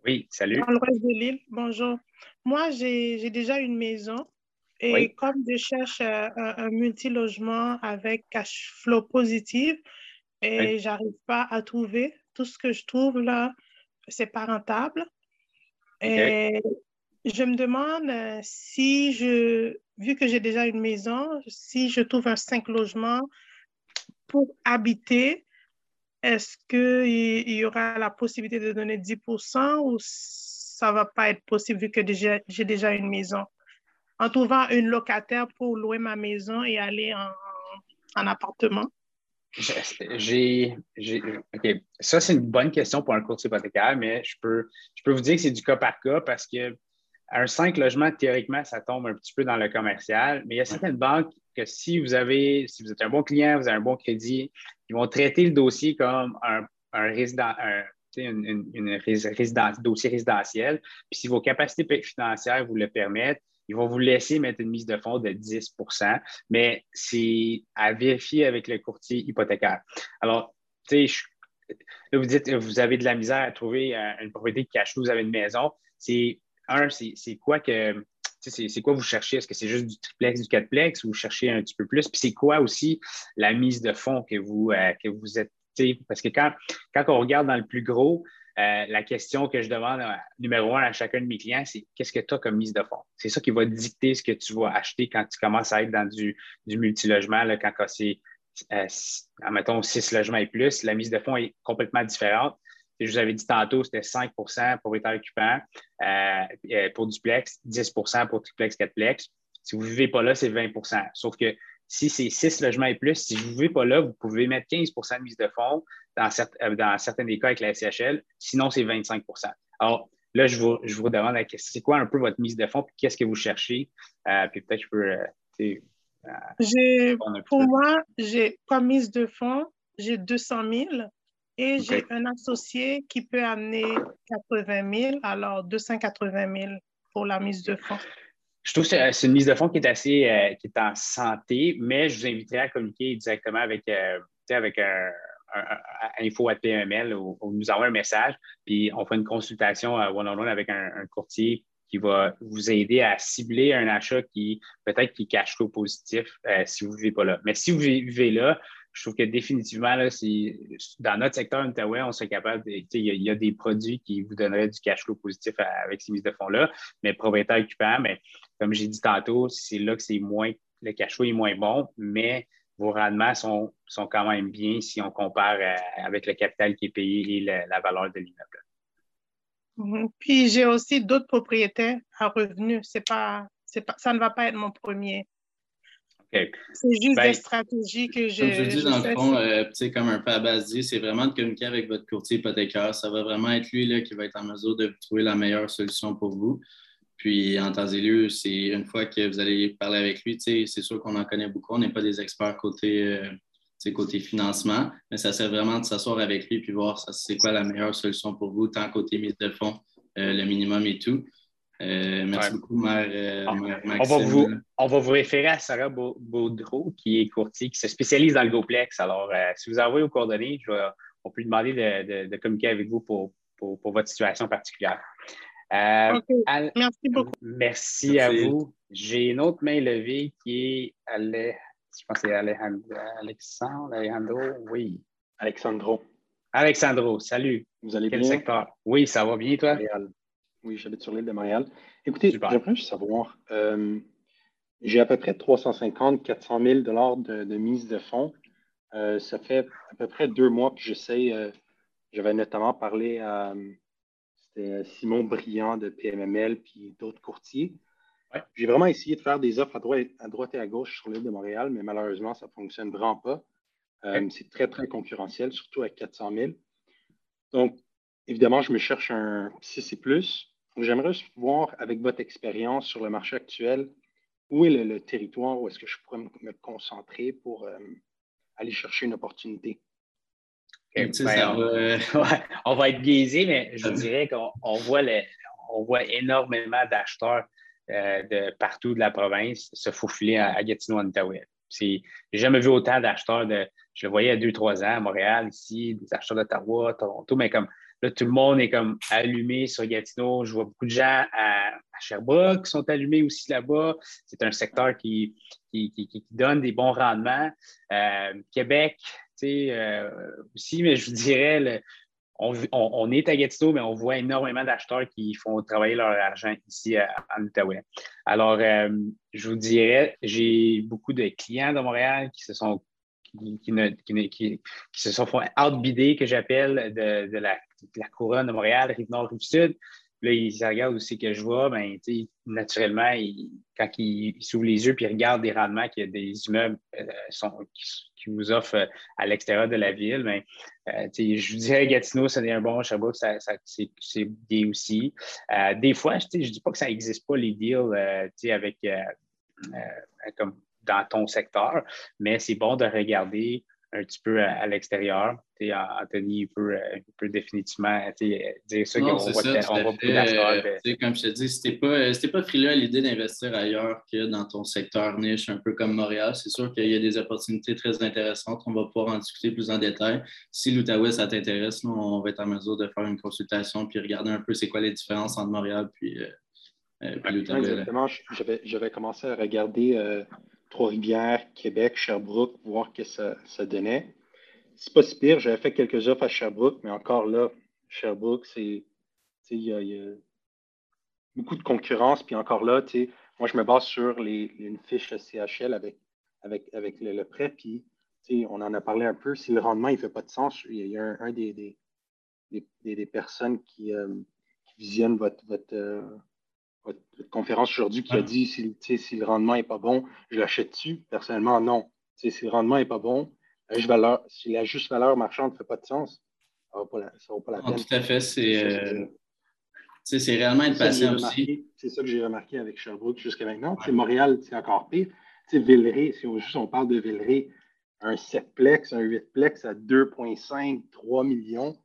Oui, salut. Dans l'ouest de l'île, bonjour. Moi, j'ai déjà une maison et comme je cherche euh, un, multi-logement avec cash flow positif et j'arrive pas à trouver, tout ce que je trouve là, c'est pas rentable. Et je me demande si je, vu que j'ai déjà une maison, si je trouve un cinq logements pour habiter, est-ce qu'il y aura la possibilité de donner 10% ou ça ne va pas être possible vu que j'ai déjà une maison? En trouvant une locataire pour louer ma maison et aller en, appartement? J'ai. Ça, c'est une bonne question pour un courtier hypothécaire, mais je peux, je peux vous dire que c'est du cas par cas parce que un 5 logements, théoriquement, ça tombe un petit peu dans le commercial, mais il y a certaines banques que si vous avez, si vous êtes un bon client, vous avez un bon crédit, ils vont traiter le dossier comme un, un résident, une, dossier résidentiel. Puis si vos capacités financières vous le permettent, ils vont vous laisser mettre une mise de fonds de 10 mais c'est à vérifier avec le courtier hypothécaire. Alors, tu sais, là, vous dites vous avez de la misère à trouver euh, une propriété qui cache vous avez une maison. C'est un, c'est quoi que c'est quoi vous cherchez? Est-ce que c'est juste du triplex, du quadplex ou vous cherchez un petit peu plus? Puis c'est quoi aussi la mise de fonds que vous, euh, que vous êtes. Parce que quand, quand on regarde dans le plus gros, euh, la question que je demande euh, numéro un à chacun de mes clients, c'est qu'est-ce que tu as comme mise de fonds? C'est ça qui va dicter ce que tu vas acheter quand tu commences à être dans du, du multilogement, quand c'est, mettons, six logements et plus, la mise de fonds est complètement différente. Je vous avais dit tantôt, c'était 5% pour état occupant euh, euh, pour duplex, 10% pour triplex, quatreplex. Si vous ne vivez pas là, c'est 20% Sauf que si c'est 6 logements et plus, si vous ne vivez pas là, vous pouvez mettre 15% de mise de fonds dans, euh, dans certains des cas avec la SCHL. Sinon, c'est 25% Alors, là, je vous, je vous demande c'est quoi un peu votre mise de fonds, puis qu'est-ce que vous cherchez? puis peut-être je peux. pour moi, j'ai comme mise de fonds, j'ai 200 000 et j'ai un associé qui peut amener 80 000, alors 280 000 pour la mise de fonds. Je trouve que c'est une mise de fonds qui est assez euh, qui est en santé, mais je vous inviterai à communiquer directement avec, euh, avec un, info à PML ou, nous envoyer un message, puis on fait une consultation euh, one-on-one avec un, courtier qui va vous aider à cibler un achat qui peut-être qui cache flow positif si vous ne vivez pas là. Mais si vous vivez là, je trouve que définitivement, là, dans notre secteur on serait capable, il y, a des produits qui vous donneraient du cash flow positif avec ces mises de fonds-là, mais propriétaire occupant, mais comme j'ai dit tantôt, c'est là que c'est moins, le cash flow est moins bon, mais vos rendements sont, sont quand même bien si on compare avec le capital qui est payé et la valeur de l'immeuble. Mhm. Puis j'ai aussi d'autres propriétaires à revenus. C'est pas, pas, ça ne va pas être mon premier. C'est juste ben, des stratégies que je. Comme je dis, dans le fond, euh, comme un peu à base dit, c'est vraiment de communiquer avec votre courtier hypothécaire. Ça va vraiment être lui là, qui va être en mesure de trouver la meilleure solution pour vous. Puis, en temps et lieu, c'est une fois que vous allez parler avec lui, c'est sûr qu'on en connaît beaucoup. On n'est pas des experts côté, euh, côté financement, mais ça sert vraiment de s'asseoir avec lui puis voir c'est quoi la meilleure solution pour vous, tant côté mise de fonds, euh, le minimum et tout. Euh, merci beaucoup, Mère, euh, ah, on, va vous, on va vous référer à Sarah Baudreau, qui est courtier, qui se spécialise dans le GoPlex. Alors, euh, si vous envoyez aux coordonnées, on peut lui demander de, communiquer avec vous pour, votre situation particulière. merci beaucoup. Merci, à vous. J'ai une autre main levée qui est, je pense que c'est Alexandre, Alejandro, oui. Alexandro. Alexandro, salut. Vous allez Quel bien? secteur? Oui, ça va bien, toi? Oui, j'habite sur l'île de Montréal. Écoutez, j'aimerais juste savoir, euh, j'ai à peu près 350 400 000 de, de mise de fonds. Euh, ça fait à peu près deux mois que j'essaie. Euh, j'avais notamment parlé à Simon Briand de PMML puis d'autres courtiers. J'ai vraiment essayé de faire des offres à droite, à droite et à gauche sur l'île de Montréal, mais malheureusement, ça ne fonctionne vraiment pas. C'est très, très concurrentiel, surtout avec 400 000. Donc, évidemment, je me cherche un CC+. J'aimerais voir, avec votre expérience sur le marché actuel, où est le, territoire où est-ce que je pourrais me, concentrer pour euh, aller chercher une opportunité? Ben, on, va, être biaisé, mais je dirais qu'on voit, on voit énormément d'acheteurs euh, de partout de la province se faufiler à, Gatineau, en Outaouais. J'ai jamais vu autant d'acheteurs de. Je le voyais il y a deux, trois ans à Montréal, ici, des acheteurs d'Ottawa, Toronto, mais comme Là, tout le monde est comme allumé sur Gatineau. Je vois beaucoup de gens à, Sherbrooke qui sont allumés aussi là-bas. C'est un secteur qui, qui, donne des bons rendements. Euh, Québec, tu sais, euh, aussi, mais je vous dirais, on, est à Gatineau, mais on voit énormément d'acheteurs qui font travailler leur argent ici en Outaouais. Alors, euh, je vous dirais, j'ai beaucoup de clients de Montréal qui se sont qui, se sont outbider, que j'appelle, de, la, couronne de Montréal, Rive-Nord, Rive-Sud. Là, ils regardent aussi que je vois, ben, naturellement, quand ils s'ouvrent les yeux et ils regardent des rendements a des immeubles euh, qui, vous offrent euh, à l'extérieur de la ville, ben, euh, je vous dirais Gatineau, c'est un bon, Sherbrooke, ça, ça c'est bien aussi. des fois, je ne dis pas que ça n'existe pas, les deals avec comme dans ton secteur, mais c'est bon de regarder un petit peu à, l'extérieur. Anthony peut, euh, peut définitivement dire ça qu'on va, on va Comme je te dis, si tu n'es pas, frileux à l'idée d'investir ailleurs que dans ton secteur niche, un peu comme Montréal, c'est sûr qu'il y a des opportunités très intéressantes. On va pouvoir en discuter plus en détail. Si l'Outaouais, ça t'intéresse, on va être en mesure de faire une consultation puis regarder un peu c'est quoi les différences entre Montréal puis, euh, euh l'Outaouais. Exactement. J'avais commencé à regarder euh, Trois-Rivières, Québec, Sherbrooke, voir que ça, ça donnait. C'est pas si pire. J'avais fait quelques offres à Sherbrooke, mais encore là, Sherbrooke, c'est. Il y, a beaucoup de concurrence. Puis encore là, moi, je me base sur les, une fiche CHL avec, avec, avec le, prêt. Puis on en a parlé un peu. Si le rendement ne fait pas de sens, il y a, un, des, des, des, personnes qui, euh, qui visionnent votre, votre, euh, votre conférence aujourd'hui qui a dit si, si, le rendement n'est pas bon, je l'achète dessus. Personnellement, non. si le rendement n'est pas bon, valeur, si la juste valeur marchande ne fait pas de sens, ça ne vaut pas la, peine. tout à fait. C'est euh, réellement être patient aussi. C'est ça que j'ai remarqué avec Sherbrooke jusqu'à maintenant. Montréal, c'est encore pire. Villeray, si on, juste on parle de Villeray, un 7plex, un 8plex à 2,5, 3 millions.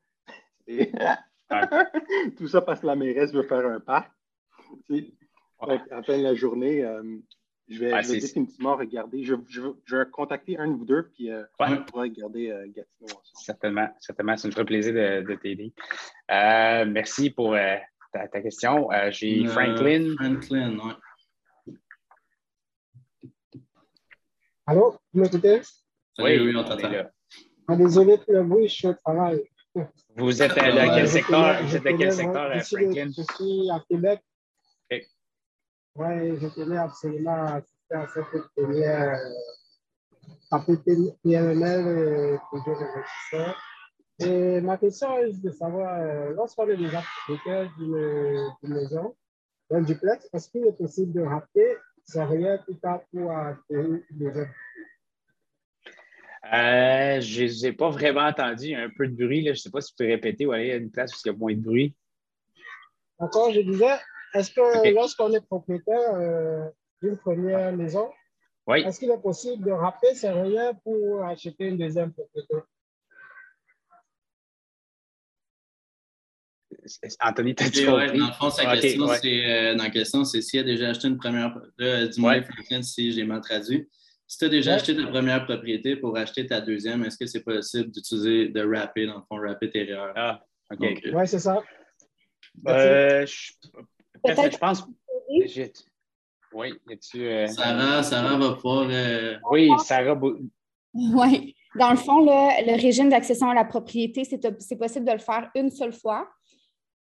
Tout ça parce que la mairesse veut faire un parc. À la fin de la journée, euh, je vais, ouais, je vais définitivement regarder. Je, je, je, vais contacter un de vous deux, puis euh, on pourra regarder euh, Gatineau ensemble. Certainement, certainement. Ça me ferait plaisir de, de t'aider. merci pour ta, ta, question. J'ai Franklin. Franklin, oui. Allô, vous m'écoutez? Oui, oui, on t'entend. Ah, désolé pour le bruit, je suis au travail. Vous êtes à quel secteur? Vous êtes de quel secteur, Franklin? Je suis à Québec. Oui, je tenais absolument à assister à cette première PMML projet d'investissement. Et ma question est de savoir, euh, lorsqu'on est déjà propriétaire d'une maison, d'un duplex, est-ce qu'il est possible de rappeler c'est rien plus tard pour acheter une maison? Euh, je n'ai pas vraiment entendu. Il y a un peu de bruit. Là. Je ne sais pas si tu peux répéter ou aller à une place où il y a moins de bruit. Encore, je disais, est-ce que lorsqu'on est propriétaire euh, d'une première maison, est-ce qu'il est possible de rappeler ses rien pour acheter une deuxième propriété? Anthony, t'as dit ouais, Dans le fond, sa question, c'est, euh, dans la question, c'est s'il a déjà acheté une première... dis-moi, Franklin, si j'ai mal traduit. Si tu as déjà acheté ta première propriété pour acheter ta deuxième, est-ce que c'est possible d'utiliser de rapper, dans le fond, rapper tes erreurs? Ah, OK. Oui, c'est ça. Euh, je pense. Oui, tu euh, Sarah, Sarah va pouvoir. Euh, oui, Sarah. Oui. Dans le fond, le régime d'accession à la propriété, c'est possible de le faire une seule fois.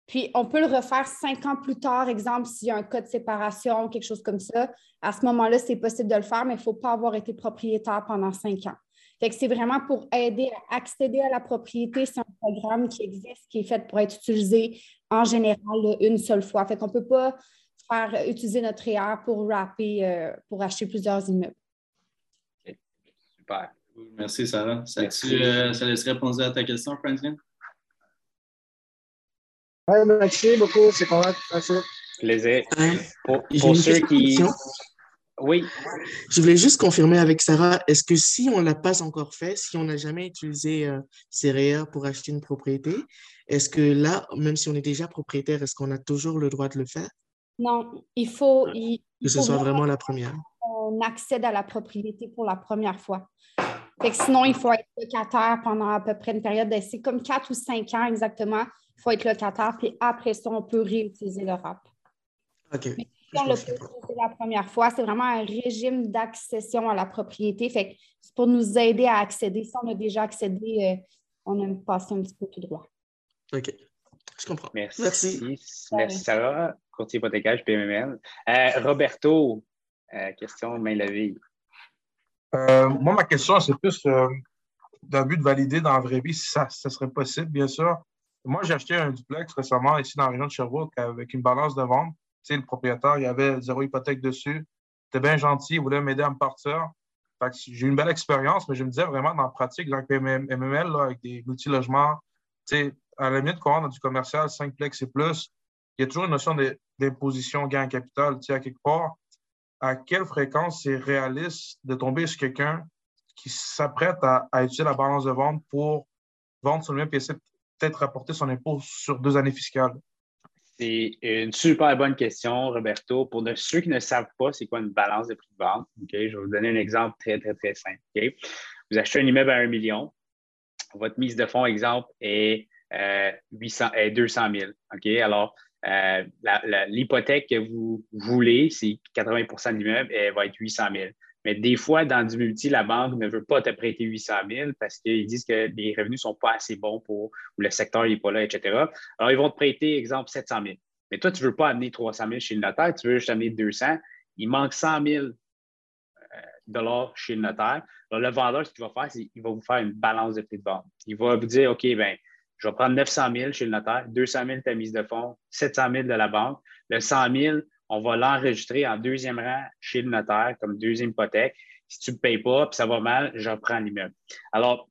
Puis, on peut le refaire cinq ans plus tard, exemple, s'il y a un cas de séparation, ou quelque chose comme ça. À ce moment-là, c'est possible de le faire, mais il ne faut pas avoir été propriétaire pendant cinq ans. Fait que c'est vraiment pour aider à accéder à la propriété. C'est un programme qui existe, qui est fait pour être utilisé en général une seule fois. Fait qu'on ne peut pas faire utiliser notre REER pour wrapper, euh, pour acheter plusieurs immeubles. Super. Merci, Sarah. Ça, euh, ça laisse répondre à ta question, Franklin? Oui, merci beaucoup. C'est correct. Merci. Plaisir. Pour, pour ceux qui. Oui. Je voulais juste confirmer avec Sarah, est-ce que si on ne l'a pas encore fait, si on n'a jamais utilisé euh, pour acheter une propriété, est-ce que là, même si on est déjà propriétaire, est-ce qu'on a toujours le droit de le faire? Non, il faut... que ce soit vraiment la première. On accède à la propriété pour la première fois. sinon, il faut être locataire pendant à peu près une période, c'est comme quatre ou cinq ans exactement. il faut être locataire, puis après ça, on peut réutiliser le RAP. OK. On l'a la première fois, c'est vraiment un régime d'accession à la propriété. Fait c'est pour nous aider à accéder. Si on a déjà accédé, euh, on a passé un petit peu tout droit. OK. Je comprends. Merci. Merci, Merci Sarah, courtier hypothécaire PMML. Euh, Roberto, euh, question main levée. moi, ma question, c'est plus d'un but de valider dans la vraie vie si ça, ça serait possible, bien sûr. Moi, j'ai acheté un duplex récemment ici dans la région de Sherbrooke avec une balance de vente. Le propriétaire, il avait zéro hypothèque dessus. Il était bien gentil, il voulait m'aider à me partir. j'ai eu une belle expérience, mais je me disais vraiment dans la pratique, le MML, avec des multi-logements, à la limite, quand on a du commercial, 5 plex et plus, il y a toujours une notion d'imposition gain capital, à quelque part. À quelle fréquence c'est réaliste de tomber sur quelqu'un qui s'apprête à, utiliser la balance de vente pour vendre sur le même PC, peut-être rapporter son impôt sur deux années fiscales? C'est une super bonne question, Roberto. Pour ceux qui ne savent pas c'est quoi une balance de prix de vente, je vais vous donner un exemple très, très, très simple. Vous achetez un immeuble à un million. Votre mise de fonds, exemple, est, 800, est 200 000. Alors, euh, l'hypothèque que vous voulez, c'est 80% de l'immeuble, elle va être 800 000. Mais des fois, dans du multi, la banque ne veut pas te prêter 800 000 parce qu'ils disent que les revenus ne sont pas assez bons pour, ou le secteur n'est pas là, etc. Alors, ils vont te prêter, exemple, 700 000. Mais toi, tu ne veux pas amener 300 000 chez le notaire, tu veux juste amener 200. Il manque 100 000 euh, dollars chez le notaire. Alors, le vendeur, ce qu'il va faire, c'est qu'il va vous faire une balance de prix de vente. Il va vous dire, OK, ben, je vais prendre 900 000 chez le notaire, 200 000 ta mise de fonds, 700 000 de la banque. Le 100 000, on va l'enregistrer en deuxième rang chez le notaire comme deuxième hypothèque. Si tu ne payes pas, puis ça va mal, je reprends l'immeuble. Alors,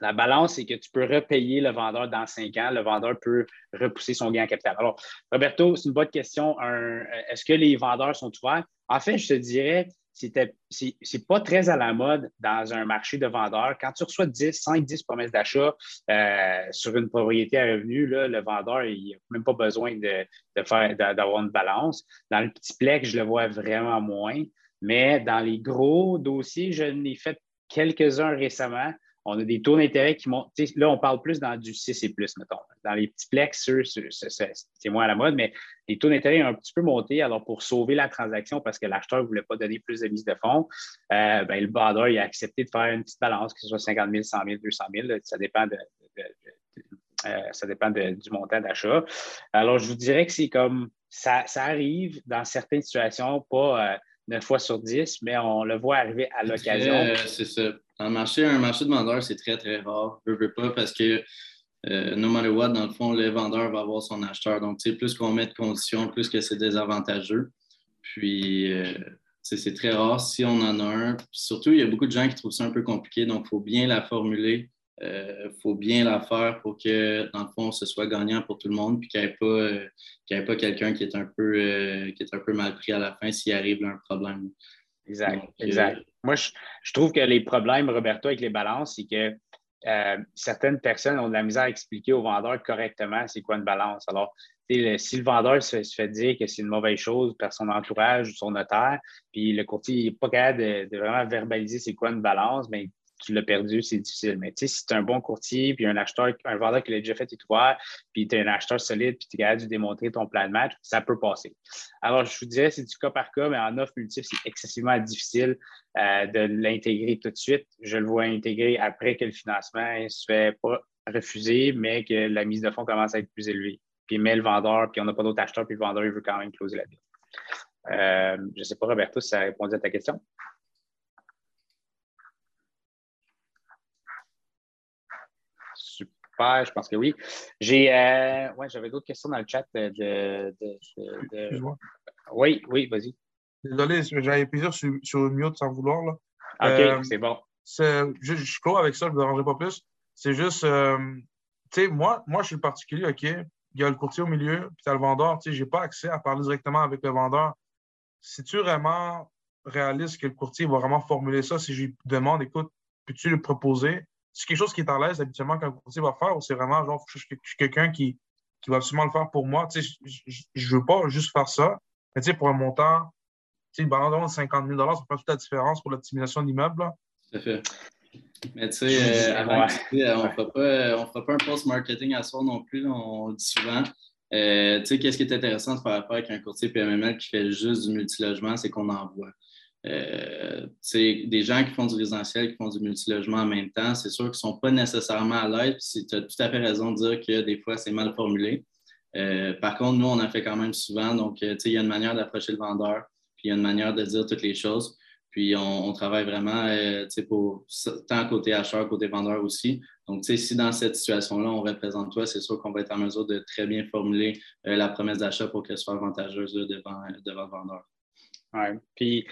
la balance, c'est que tu peux repayer le vendeur dans cinq ans. Le vendeur peut repousser son gain en capital. Alors, Roberto, c'est une bonne question. Est-ce que les vendeurs sont ouverts? En fait, je te dirais, ce n'est pas très à la mode dans un marché de vendeurs. Quand tu reçois 10, 5, 10 promesses d'achat euh, sur une propriété à revenu, le vendeur, il n'a même pas besoin de, faire d'avoir une balance. Dans le petit plex, je le vois vraiment moins. Mais dans les gros dossiers, je n'ai fait quelques-uns récemment. On a des taux d'intérêt qui montent. Là, on parle plus dans du 6 et plus, mettons. Dans les petits plex, c'est moins à la mode, mais les taux d'intérêt ont un petit peu monté. Alors, pour sauver la transaction, parce que l'acheteur ne voulait pas donner plus de mise de fonds, euh, ben, le vendeur il a accepté de faire une petite balance, que ce soit 50 000, 100 000, 200 000. ça dépend, de, euh, ça dépend du montant d'achat. Alors, je vous dirais que c'est comme ça, ça arrive dans certaines situations, pas. Euh, 9 fois sur 10, mais on le voit arriver à l'occasion. C'est ça. Dans marché, un marché de vendeurs, c'est très, très rare. Je veux pas parce que euh, no matter what, dans le fond, le vendeur va avoir son acheteur. Donc, plus qu'on met de conditions, plus que c'est désavantageux. Puis, euh, c'est très rare si on en a un. surtout, il y a beaucoup de gens qui trouvent ça un peu compliqué. Donc, il faut bien la formuler il euh, faut bien la faire pour que, dans le fond, ce soit gagnant pour tout le monde, puis qu'il n'y ait pas, euh, pas quelqu'un qui, est un peu, qui est un peu mal pris à la fin s'il arrive un problème. Exact, exact. Moi, je, trouve que les problèmes, Roberto, avec les balances, c'est que certaines personnes ont de la misère à expliquer aux vendeurs correctement c'est quoi une balance. Alors, si le vendeur se, fait dire que c'est une mauvaise chose par son entourage ou son notaire, puis le courtier n'est pas capable de, vraiment verbaliser c'est quoi une balance, bien, tu l'as perdu, c'est difficile. Mais tu sais, si tu es un bon courtier, puis un acheteur, un vendeur qui l'a déjà fait est ouvert, puis tu es un acheteur solide, puis tu es capable de démontrer ton plan de match, ça peut passer. Alors, je vous dirais, c'est du cas par cas, mais en offre multiple, c'est excessivement difficile euh, de l'intégrer tout de suite. Je le vois intégrer après que le financement ne se fait pas refuser, mais que la mise de fonds commence à être plus élevée. Puis met le vendeur, puis on n'a pas d'autres acheteurs, puis le vendeur, il veut quand même closer la deal. Euh, je ne sais pas, Roberto, si ça a répondu à ta question. Je pense que oui. J'ai, euh, ouais, j'avais d'autres questions dans le chat de. Oui, oui, vas-y. Désolé, j'avais plusieurs sur, sur mute sans vouloir. Là. OK, euh, c'est bon. Je, je suis clos avec ça, je ne me dérangerai pas plus. C'est juste, euh, tu sais, moi, moi, je suis particulier, OK? Il y a le courtier au milieu, puis tu as le vendeur. Tu sais, je n'ai pas accès à parler directement avec le vendeur. C'est-tu vraiment réaliste que le courtier va vraiment formuler ça si je lui demande, écoute, peux-tu le proposer? C'est quelque chose qui est à l'aise habituellement qu'un courtier va faire ou c'est vraiment genre, je suis quelqu'un qui, qui va absolument le faire pour moi? Tu sais, je ne veux pas juste faire ça. Mais tu sais, pour un montant, tu sais, une balance de 50 000 ça fait toute la différence pour l'optimisation de l'immeuble. Tout à fait. Mais tu sais, euh, avant on ne fera, pas un post-marketing à soi non plus, on le dit souvent. Euh, tu sais, qu'est-ce qui est intéressant de faire affaire avec un courtier PMML qui fait juste du multilogement, c'est qu'on en voit. Euh, des gens qui font du résidentiel, qui font du multilogement en même temps, c'est sûr qu'ils ne sont pas nécessairement à l'aise. Tu as tout à fait raison de dire que des fois, c'est mal formulé. Euh, par contre, nous, on en fait quand même souvent. Donc, euh, il y a une manière d'approcher le vendeur, puis il y a une manière de dire toutes les choses. Puis, on, travaille vraiment pour tant côté acheteur, côté vendeur aussi. Donc, si dans cette situation-là, on représente toi, c'est sûr qu'on va être en mesure de très bien formuler la promesse d'achat pour qu'elle soit avantageuse devant, devant le vendeur. Oui. Puis,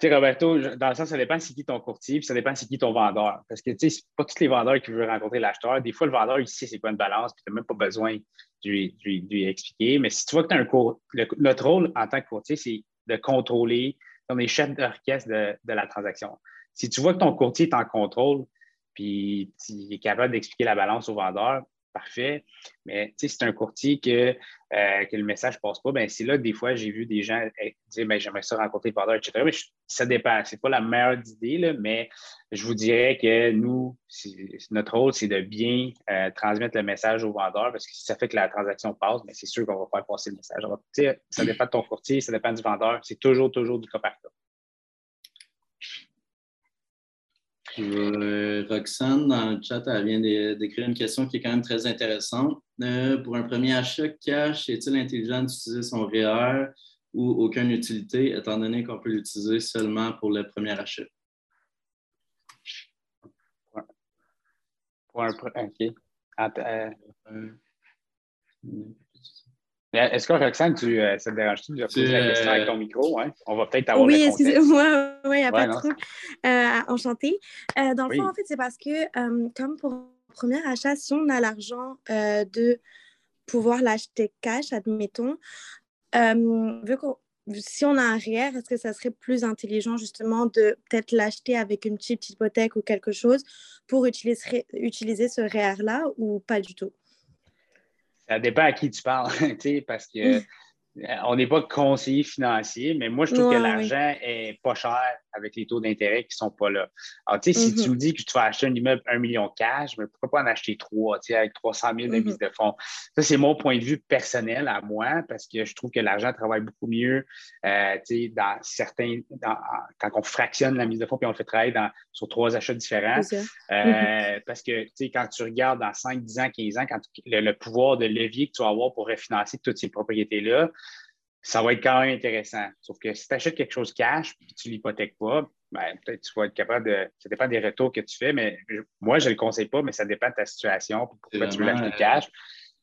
sais, Roberto, dans le sens, ça dépend c'est qui ton courtier, puis ça dépend c'est qui ton vendeur. Parce que, tu sais, c'est pas tous les vendeurs qui veulent rencontrer l'acheteur. Des fois, le vendeur, il sait c'est quoi une balance, puis tu n'as même pas besoin de lui, expliquer. Mais si tu vois que tu as un cours, notre rôle en tant que courtier, c'est de contrôler, on est chef d'orchestre de, de la transaction. Si tu vois que ton courtier est en contrôle, puis il est capable d'expliquer la balance au vendeur, parfait. Mais si c'est un courtier que, euh, que le message ne passe pas, ben c'est là que des fois, j'ai vu des gens eh, dire ben, j'aimerais ça rencontrer le vendeur, etc. Mais ça dépend. Ce n'est pas la meilleure idée, mais je vous dirais que nous, notre rôle, c'est de bien euh, transmettre le message au vendeur parce que si ça fait que la transaction passe, ben, c'est sûr qu'on va faire passer le message. ça dépend de ton courtier, ça dépend du vendeur. C'est toujours, toujours du cas par cas. Euh, Roxane, dans le chat, elle vient d'écrire une question qui est quand même très intéressante. Euh, pour un premier achat cash, est-il intelligent d'utiliser son REER ou aucune utilité, étant donné qu'on peut l'utiliser seulement pour le premier achat? Pour un, OK. Euh, est-ce que Roxane, tu, euh, ça te dérange-tu de poser la question avec ton micro? Hein? On va peut-être avoir Oui, excusez-moi. Oui, il n'y a pas de trouble. Euh, enchantée. Euh, dans le fond, en fait, c'est parce que, comme pour un premier achat, si on a l'argent de pouvoir l'acheter cash, admettons, vu si on a un REER, est-ce que ça serait plus intelligent justement de peut-être l'acheter avec une petite hypothèque ou quelque chose pour utiliser, utiliser ce REER-là ou pas du tout? Ça dépend à qui tu parles, parce que on n'est pas conseiller financier, mais moi, je trouve que l'argent est pas cher avec les taux d'intérêt qui ne sont pas là. Alors, tu sais, si tu mm-hmm. me dis que tu vas acheter un immeuble 1 million cash, mais pourquoi pas en acheter trois, tu sais, avec 300 000 de mise mm-hmm. de fonds? Ça, c'est mon point de vue personnel à moi, parce que je trouve que l'argent travaille beaucoup mieux, euh, tu sais, dans certains, quand on fractionne la mise de fonds puis on le fait travailler dans, sur trois achats différents. Euh, mm-hmm. Parce que, tu sais, quand tu regardes dans 5, 10 ans, 15 ans, quand le, pouvoir de levier que tu vas avoir pour refinancer toutes ces propriétés-là, ça va être quand même intéressant. Sauf que si tu achètes quelque chose cash et tu ne l'hypothèques pas, ben, peut-être tu vas être capable de. Ça dépend des retours que tu fais, mais moi, je ne le conseille pas, mais ça dépend de ta situation pourquoi tu veux l'acheter cash.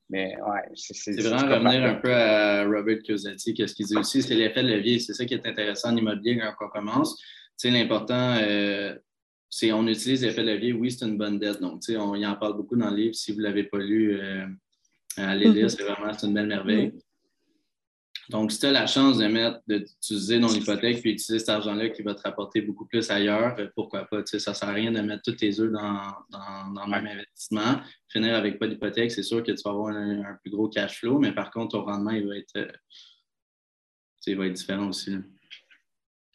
Mais ouais, c'est vraiment revenir un peu à Robert Ciosetti, qu'est-ce qu'il dit aussi, c'est l'effet de levier. C'est ça qui est intéressant en immobilier quand on commence. Tu sais, l'important, euh, c'est on utilise l'effet de levier. Oui, c'est une bonne dette. Donc, tu sais, on y en parle beaucoup dans le livre. Si vous ne l'avez pas lu, euh, allez lire, c'est vraiment une belle merveille. Donc, si tu as la chance de mettre, d'utiliser ton hypothèque puis utiliser cet argent-là qui va te rapporter beaucoup plus ailleurs, euh, pourquoi pas? Ça ne sert à rien de mettre tous tes œufs dans, dans, le même investissement. Finir avec pas d'hypothèque, c'est sûr que tu vas avoir un, plus gros cash flow, mais par contre, ton rendement, il va être, euh, va être différent aussi.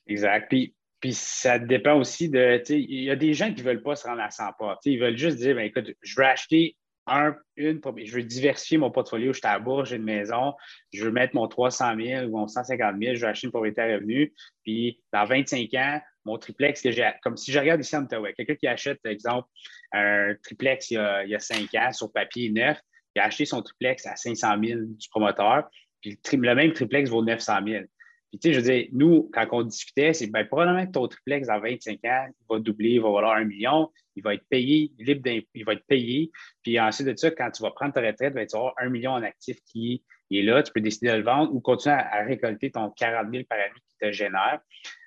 Exact. Puis, puis ça dépend aussi de. Il y a des gens qui ne veulent pas se rendre à 100 pas. Ils veulent juste dire ben, écoute, je veux acheter un, une, je veux diversifier mon portfolio. Je suis à la bourse, j'ai une maison, je veux mettre mon 300 000 ou mon 150 000, je veux acheter une propriété à revenu. Puis dans 25 ans, mon triplex que j'ai, comme si je regarde ici en Ottawa, quelqu'un qui achète, par exemple, un triplex il y, a, il y a 5 ans sur papier neuf, il a acheté son triplex à 500 000 du promoteur, puis le même triplex vaut 900 000. Puis, tu sais, je veux dire, nous, quand on discutait, c'est ben, probablement que ton triplex dans 25 ans, il va doubler, il va valoir un million, il va être payé, libre il va être payé. Puis ensuite de ça, quand tu vas prendre ta retraite, ben, tu vas avoir un million en actifs qui est là. Tu peux décider de le vendre ou continuer à, récolter ton 40 000 par année qui te génère.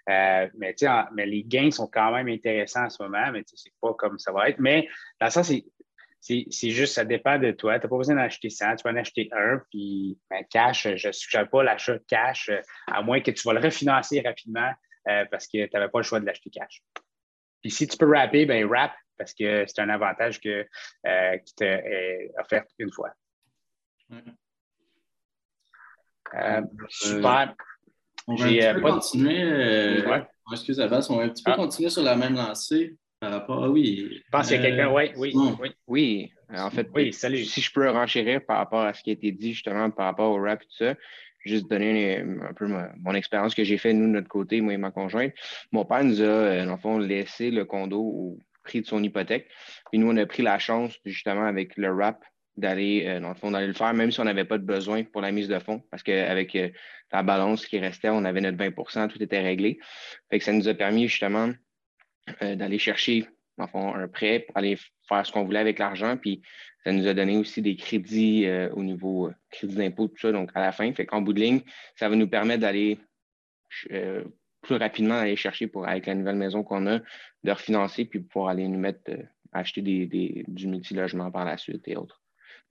Euh, mais, mais les gains sont quand même intéressants en ce moment, mais c'est pas comme ça va être. Mais dans ça, c'est c'est juste, ça dépend de toi. Tu n'as pas besoin d'acheter 100, tu peux en acheter un, puis ben, cash, je ne suggère pas l'achat cash, euh, à moins que tu vas le refinancer rapidement euh, parce que tu n'avais pas le choix de l'acheter cash. Puis si tu peux rapper, ben rap, parce que c'est un avantage que, euh, qui t'est offert une fois. super. On va un petit peu continuer. Ouais. Excusez-moi, on va un petit peu ah. continuer sur la même lancée. Par rapport, ah oui. Je pense qu'il y a quelqu'un, oui, oui, oui. Oui, en fait, oui, salut. si je peux renchérir par rapport à ce qui a été dit justement par rapport au rap et tout ça, juste donner un peu mon expérience que j'ai fait, nous, de notre côté, moi et ma conjointe. Mon père nous a, euh, dans le fond, laissé le condo au prix de son hypothèque. Puis nous, on a pris la chance, justement, avec le rap, d'aller, euh, dans le fond, d'aller le faire, même si on n'avait pas de besoin pour la mise de fonds, parce qu'avec euh, la balance qui restait, on avait notre 20% tout était réglé. Fait que ça nous a permis, justement, d'aller chercher, fond, un prêt pour aller faire ce qu'on voulait avec l'argent. Puis ça nous a donné aussi des crédits euh, au niveau euh, crédit d'impôt, tout ça, donc à la fin. Fait qu'en bout de ligne, ça va nous permettre d'aller euh, plus rapidement aller chercher pour, avec la nouvelle maison qu'on a, de refinancer puis pouvoir aller nous mettre acheter des, des, du multilogement par la suite et autres.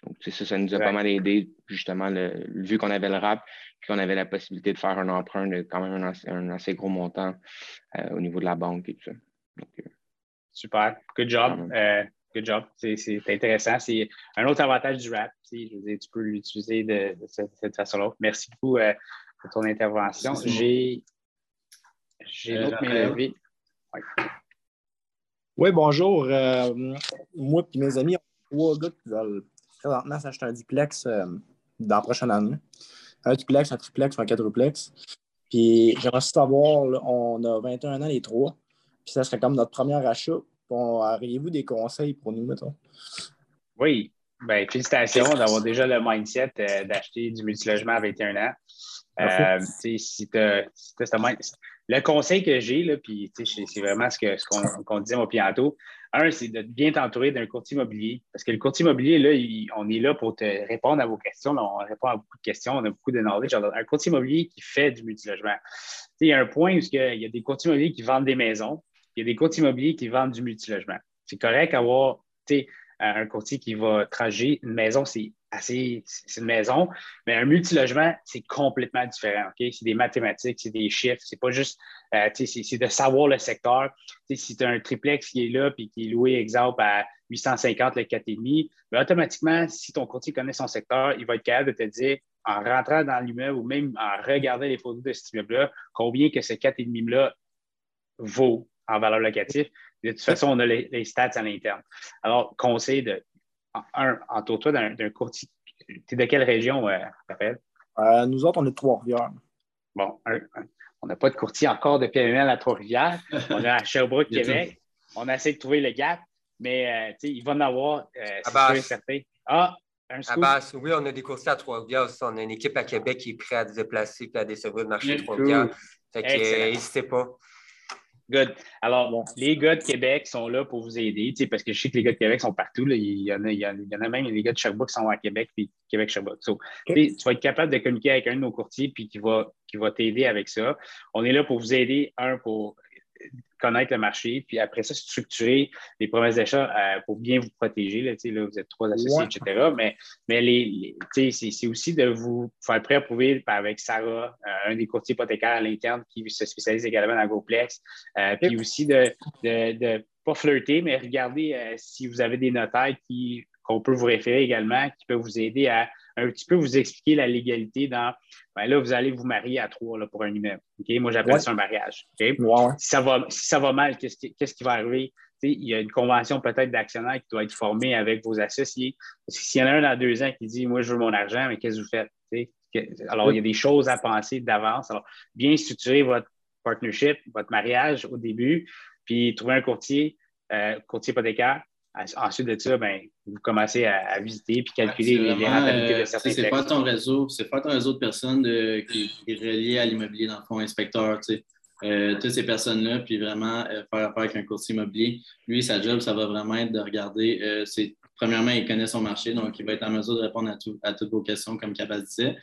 Donc, ça, ça nous a pas mal aidé, justement, le, vu qu'on avait le RAP, puis qu'on avait la possibilité de faire un emprunt de quand même un, assez, gros montant au niveau de la banque et tout ça. Super. Good job. Good job. C'est intéressant. C'est un autre avantage du rap. Je veux dire, tu peux l'utiliser de, cette, façon-là. Merci beaucoup euh, pour ton intervention. J'ai une autre Oui. oui, bonjour. Euh, moi et mes amis, on trois gars qui veulent présentement s'acheter un duplex euh, dans la prochaine année. Un duplex, un triplex, un quadruplex. Puis j'aimerais savoir, on a 21 ans les trois. Puis ça serait comme notre premier achat auriez-vous des conseils pour nous, mettons? Oui. Ben, félicitations d'avoir déjà le mindset euh, d'acheter du multilogement à 21 ans. Euh, si le conseil que j'ai, puis c'est vraiment ce qu'on ce disait au Pianto. Un, c'est de bien t'entourer d'un courtier immobilier. Parce que le courtier immobilier, là, on est là pour te répondre à vos questions. on répond à beaucoup de questions, on a beaucoup de knowledge. Un courtier immobilier qui fait du multilogement. Il y a un point où il y a des courtiers immobiliers qui vendent des maisons, il y a des courtiers immobiliers qui vendent du multilogement. C'est correct d'avoir un courtier qui va trager une maison, c'est assez, c'est une maison, mais un multilogement, c'est complètement différent. C'est des mathématiques, c'est des chiffres, c'est pas juste, euh, c'est de savoir le secteur. si tu as un triplex qui est là et qui est loué, exemple, à 850 le 4,5, bien, automatiquement, si ton courtier connaît son secteur, il va être capable de te dire, en rentrant dans l'immeuble ou même en regardant les photos de cet immeuble-là, combien que ce 4,5-là vaut en valeur locative. De toute façon, on a les, stats à l'interne. Alors, conseil de un, entoure-toi d'un courtier. Tu es de quelle région, euh, Raphaël? Euh, nous autres, on est de Trois-Rivières. Bon, on n'a pas de courtier encore de PML à Trois-Rivières. On a à Sherbrooke, Québec. On a essayé de trouver le gap, mais euh, il va en avoir, c'est certain. Ah, un scoop. Abbas, oui, on a des courtiers à Trois-Rivières On a une équipe à Québec qui est prête à se déplacer et à décevoir le marché de Trois-Rivières. Fait que n'hésitez pas. Good. Alors, les gars de Québec sont là pour vous aider, parce que je sais que les gars de Québec sont partout. Il, y en a, il, y en a, même les gars de Sherbrooke qui sont à Québec, puis Québec-Sherbrooke. Tu vas être capable de communiquer avec un de nos courtiers, puis qui va, qui va t'aider avec ça. On est là pour vous aider, un, pour connaître le marché, puis après ça, structurer les promesses d'achat euh, pour bien vous protéger. Là, là, vous êtes trois associés, etc. Mais, mais les, c'est aussi de vous faire pré-approuver avec Sarah, euh, un des courtiers hypothécaires à l'interne qui se spécialise également dans GoPlex. Euh, puis aussi de ne pas flirter, mais regarder si vous avez des notaires qui qu'on peut vous référer également, qui peuvent vous aider à un petit peu vous expliquer la légalité dans ben là, vous allez vous marier à trois là, pour un immeuble. Moi, j'appelle ça un mariage. Si, ça va, si ça va mal, qu'est-ce qui, qui, va arriver? il y a une convention peut-être d'actionnaire qui doit être formée avec vos associés. Parce que s'il y en a un dans deux ans qui dit Moi, je veux mon argent, mais qu'est-ce que vous faites? Alors, il y a des choses à penser d'avance. Alors, bien structurer votre partnership, votre mariage au début, puis trouver un courtier, euh, courtier hypothécaire, Ensuite de ça, ben, vous commencez à, visiter puis calculer les, rentabilités de euh, certains C'est pas ton réseau, c'est pas ton réseau de personnes qui, est relié à l'immobilier dans le fond inspecteur. Euh, toutes ces personnes-là, puis vraiment euh, faire affaire avec un courtier immobilier. Lui, sa job, ça va vraiment être de regarder. premièrement, il connaît son marché, donc il va être en mesure de répondre à, à toutes vos questions, comme Cabas disait.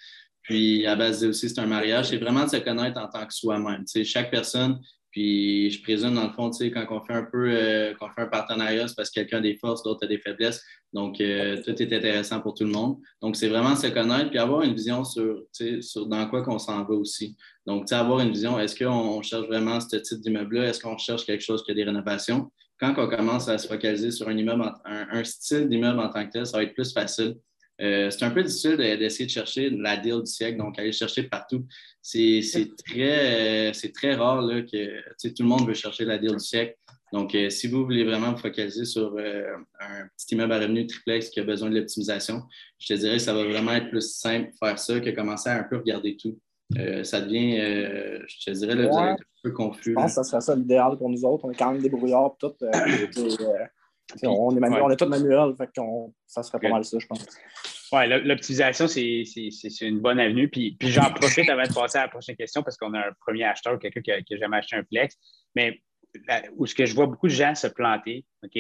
Puis, à base aussi, c'est un mariage. C'est vraiment de se connaître en tant que soi-même. Chaque personne puis je présume, dans le fond, quand on fait un peu, euh, fait un partenariat, c'est parce que quelqu'un a des forces, d'autres a des faiblesses. Donc, euh, tout est intéressant pour tout le monde. Donc, c'est vraiment se connaître puis avoir une vision sur, sur dans quoi qu'on s'en va aussi. Donc, avoir une vision, est-ce qu'on cherche vraiment ce type d'immeuble-là? Est-ce qu'on cherche quelque chose qui a des rénovations? Quand on commence à se focaliser sur un immeuble, un, style d'immeuble en tant que tel, ça va être plus facile Euh, c'est un peu difficile d'essayer de chercher la deal du siècle, donc aller chercher partout. C'est très, très rare là, que tout le monde veut chercher la deal du siècle. Donc, si vous voulez vraiment vous focaliser sur un petit immeuble à revenu triplex qui a besoin de l'optimisation, je te dirais que ça va vraiment être plus simple de faire ça que commencer à un peu regarder tout. Euh, ça devient, euh, je te dirais, un peu confus. Je pense que ça serait ça l'idéal pour nous autres. On est quand même débrouillards. Tout, euh, on, est manuel, on est tous manuels, fait ça serait pas mal ça, je pense. Oui, l'optimisation, c'est une bonne avenue. Puis, puis j'en profite avant de passer à la prochaine question parce qu'on a un premier acheteur ou quelqu'un qui, qui, a jamais acheté un Plex. Mais où ce que je vois beaucoup de gens se planter, OK,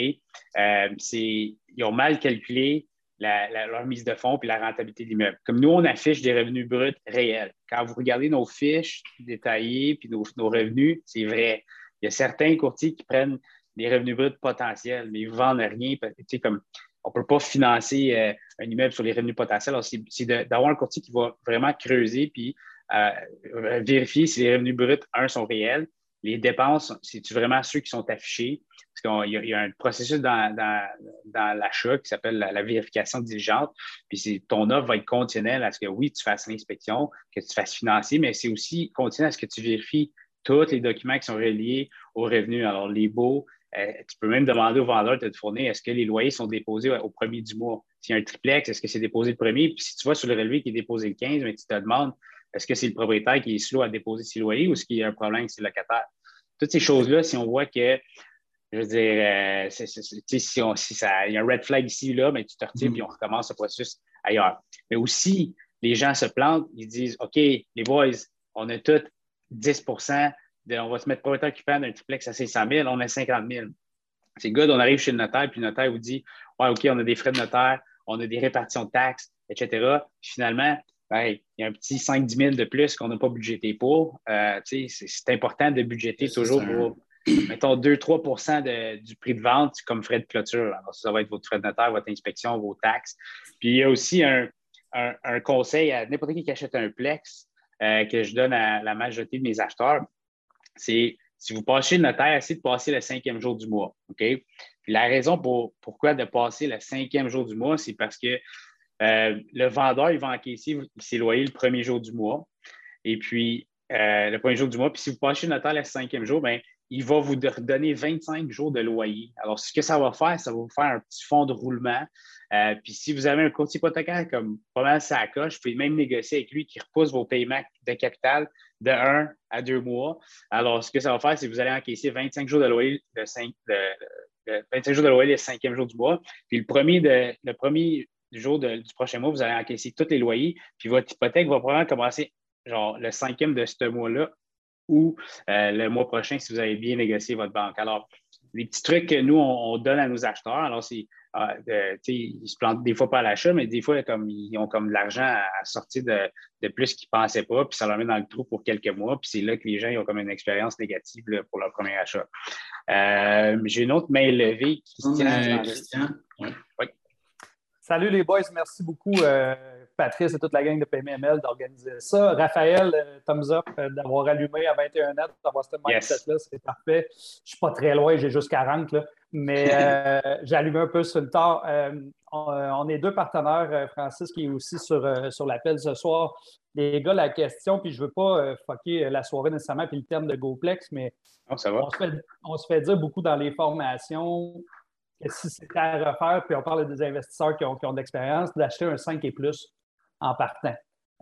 c'est ils ont mal calculé leur mise de fonds et la rentabilité de l'immeuble. Comme nous, on affiche des revenus bruts réels. Quand vous regardez nos fiches détaillées puis nos, revenus, c'est vrai. Il y a certains courtiers qui prennent des revenus bruts potentiels, mais ils ne vendent rien. Comme, on ne peut pas financer euh, un immeuble sur les revenus potentiels. c'est d'avoir un courtier qui va vraiment creuser puis euh, vérifier si les revenus bruts, un, sont réels. Les dépenses, c'est vraiment ceux qui sont affichés? Parce qu'il y, a un processus dans, l'achat qui s'appelle la, vérification diligente. Puis ton offre va être conditionnelle à ce que oui, tu fasses l'inspection, que tu fasses financer, mais c'est aussi conditionnel à ce que tu vérifies tous les documents qui sont reliés aux revenus. Alors, les baux, tu peux même demander au vendeur de te fournir est-ce que les loyers sont déposés au premier du mois? S'il y a un triplex, est-ce que c'est déposé le premier? Puis si tu vois sur le relevé qui est déposé le 15, mais tu te demandes est-ce que c'est le propriétaire qui est slow à déposer ses loyers ou est-ce qu'il y a un problème avec ses locataires? Toutes ces choses-là, si on voit que je veux dire, euh, si, on, si ça, il y a un red flag ici ou là, mais tu te retires et mm. on recommence le processus ailleurs. Mais aussi, les gens se plantent, ils disent OK, les boys, on a tous 10 de, on va se mettre propriétaire occupant d'un triplex à 500 000, on a 50 000. C'est good, on arrive chez le notaire, puis le notaire vous dit Ouais, OK, on a des frais de notaire, on a des répartitions de taxes, etc. finalement, il y a un petit 5-10 000 de plus qu'on n'a pas budgété pour. Euh, c'est important de budgéter toujours pour mettons 2-3% du prix de vente comme frais de clôture. Alors, ça va être votre frais de notaire, votre inspection, vos taxes. Puis il y a aussi un, conseil à n'importe qui qui achète un Plex euh, que je donne à la majorité de mes acheteurs. C'est si vous passez le notaire, essayez de passer le cinquième jour du mois. OK? La raison pour pourquoi de passer le cinquième jour du mois, c'est parce que euh, le vendeur, il va encaisser ses loyers le premier jour du mois. Et puis, euh, le premier jour du mois. Puis si vous passez le notaire le cinquième jour, bien, il va vous donner 25 jours de loyer. Alors, ce que ça va faire, ça va vous faire un petit fonds de roulement. Euh, puis si vous avez un courtier hypothécaire comme pas mal ça coche, vous pouvez même négocier avec lui qui repousse vos paiements de capital de 1 à 2 mois. Alors, ce que ça va faire, c'est que vous allez encaisser 25 jours de loyer de 5, de, 25 jours le cinquième jour du mois. Puis le premier, le premier jour du prochain mois, vous allez encaisser tous les loyers. Puis votre hypothèque va probablement commencer genre le cinquième de ce mois-là ou euh, le mois prochain si vous avez bien négocié votre banque. Alors, les petits trucs que nous, on, donne à nos acheteurs, alors c'est, euh, ils se plantent des fois pas à l'achat, mais des fois, comme, ils ont comme de l'argent à sortir de, plus qu'ils ne pensaient pas, puis ça leur met dans le trou pour quelques mois, puis c'est là que les gens ont comme une expérience négative pour leur premier achat. Euh, j'ai une autre main levée. Christian. Christian. Oui. Salut les boys, merci beaucoup. Patrice et toute la gang de PMML d'organiser ça. Raphaël, euh, thumbs up euh, d'avoir allumé à 21 ans, d'avoir ce mindset-là, c'est parfait. Je ne suis pas très loin, j'ai juste 40, là, mais euh, j'ai allumé un peu sur le temps. On, est deux partenaires, Francis qui est aussi sur, sur l'appel ce soir. Les gars, la question, puis je ne veux pas fucker la soirée nécessairement, puis le terme de GoPlex, mais On, se fait, on se fait dire beaucoup dans les formations que si c'était à refaire, puis on parle des investisseurs qui ont, qui ont de l'expérience, d'acheter un 5 et plus en partant.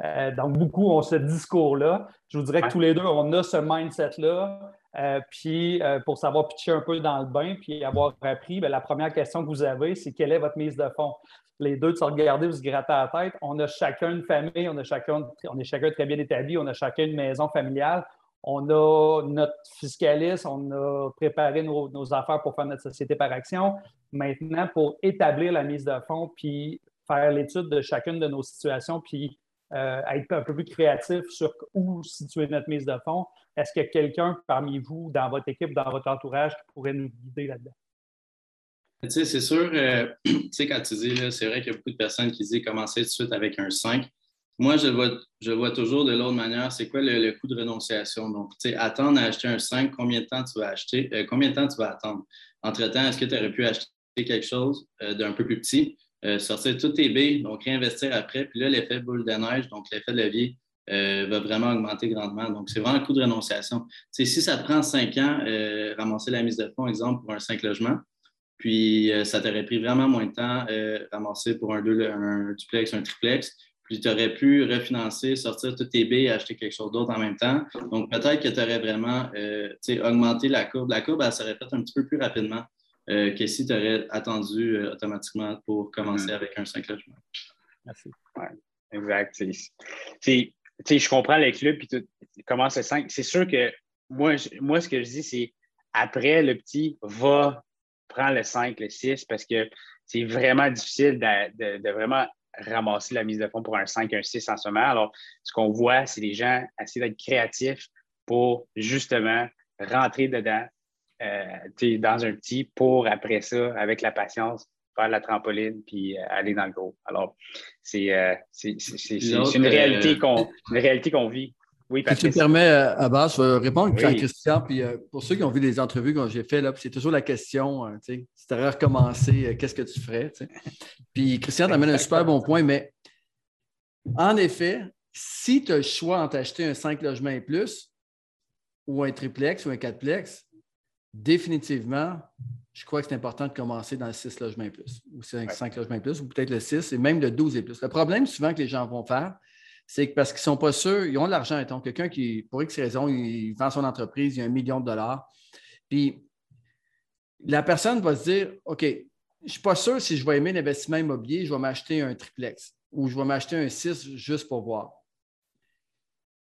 Euh, donc, beaucoup ont ce discours-là. Je vous dirais que tous les deux, on a ce mindset-là. Euh, puis, euh, pour savoir pitcher un peu dans le bain, puis avoir appris, bien, la première question que vous avez, c'est quelle est votre mise de fonds? Les deux, de se regarder, vous se gratter la tête. On a chacun une famille, on, a chacun, on est chacun très bien établi, on a chacun une maison familiale. On a notre fiscaliste, on a préparé nos, nos affaires pour faire notre société par action. Maintenant, pour établir la mise de fonds, puis faire l'étude de chacune de nos situations, puis euh, être un peu plus créatif sur où situer notre mise de fonds. Est-ce qu'il y a quelqu'un parmi vous, dans votre équipe, dans votre entourage, qui pourrait nous guider là-dedans? C'est sûr, euh, quand tu dis, c'est vrai qu'il y a beaucoup de personnes qui disent commencer tout de suite avec un 5. Moi, je vois, je vois toujours de l'autre manière, c'est quoi le, coût de renonciation? Donc, tu sais, attendre à acheter un 5, combien de temps tu vas acheter, euh, combien de temps tu vas attendre? Entre-temps, est-ce que tu aurais pu acheter quelque chose d'un peu plus petit? Sortir toutes tes billes, donc réinvestir après. Puis là, l'effet boule de neige, donc l'effet levier, va vraiment augmenter grandement. Donc, c'est vraiment un coût de renonciation. si ça te prend cinq ans, ramasser la mise de fonds, exemple, pour un cinq logements, puis ça t'aurait pris vraiment moins de temps ramasser pour un, deux, un duplex, un triplex, puis tu aurais pu refinancer, sortir toutes tes billes et acheter quelque chose d'autre en même temps. Donc, peut-être que tu aurais vraiment euh, augmenté la courbe. La courbe, elle serait faite un petit peu plus rapidement euh, que si tu aurais attendu euh, automatiquement pour commencer mm-hmm. avec un 5 logements. Merci. Ouais, exact. je comprends les clubs, puis comment c'est 5. C'est sûr que moi, moi, ce que je dis, c'est après, le petit va prendre le 5, le 6, parce que c'est vraiment difficile de vraiment ramasser la mise de fonds pour un 5, un 6 en ce moment. Alors, ce qu'on voit, c'est les gens essayer d'être créatifs pour justement rentrer dedans, euh, dans un petit, pour après ça, avec la patience, faire la trampoline puis euh, aller dans le gros. Alors, c'est euh, une réalité qu'on vit. Oui, Si tu me permets, euh, Abbas, je vais répondre à Christian. Puis euh, pour ceux qui ont vu les entrevues que j'ai faites, c'est toujours la question, hein, si tu avais recommencé, euh, qu'est-ce que tu ferais? Puis Christian t'amène un super bon point, mais en effet, si tu as le choix entre acheter un 5 logements et plus, ou un triplex ou un quatreplex, définitivement, je crois que c'est important de commencer dans le 6 logements et plus, ou 5, logements et plus, ou peut-être le 6 et même le 12 et plus. Le problème souvent que les gens vont faire, c'est parce qu'ils ne sont pas sûrs, ils ont de l'argent, étant quelqu'un qui, pour X raison, il vend son entreprise, il a un million de dollars. Puis la personne va se dire OK, je ne suis pas sûr si je vais aimer l'investissement immobilier, je vais m'acheter un triplex ou je vais m'acheter un 6 juste pour voir.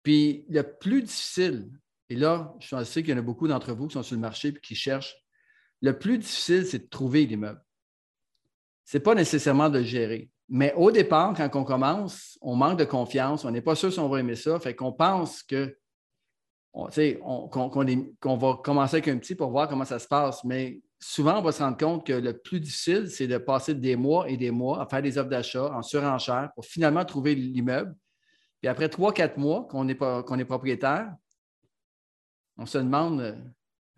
Puis le plus difficile, et là, je sais qu'il y en a beaucoup d'entre vous qui sont sur le marché et qui cherchent, le plus difficile, c'est de trouver l'immeuble. Ce n'est pas nécessairement de le gérer. Mais au départ, quand on commence, on manque de confiance, on n'est pas sûr si on va aimer ça, fait qu'on pense que qu'on va commencer avec un petit pour voir comment ça se passe. Mais souvent, on va se rendre compte que le plus difficile, c'est de passer des mois et des mois à faire des offres d'achat en surenchère pour finalement trouver l'immeuble. Puis après trois, quatre mois qu'on est, qu'on est propriétaire, on se demande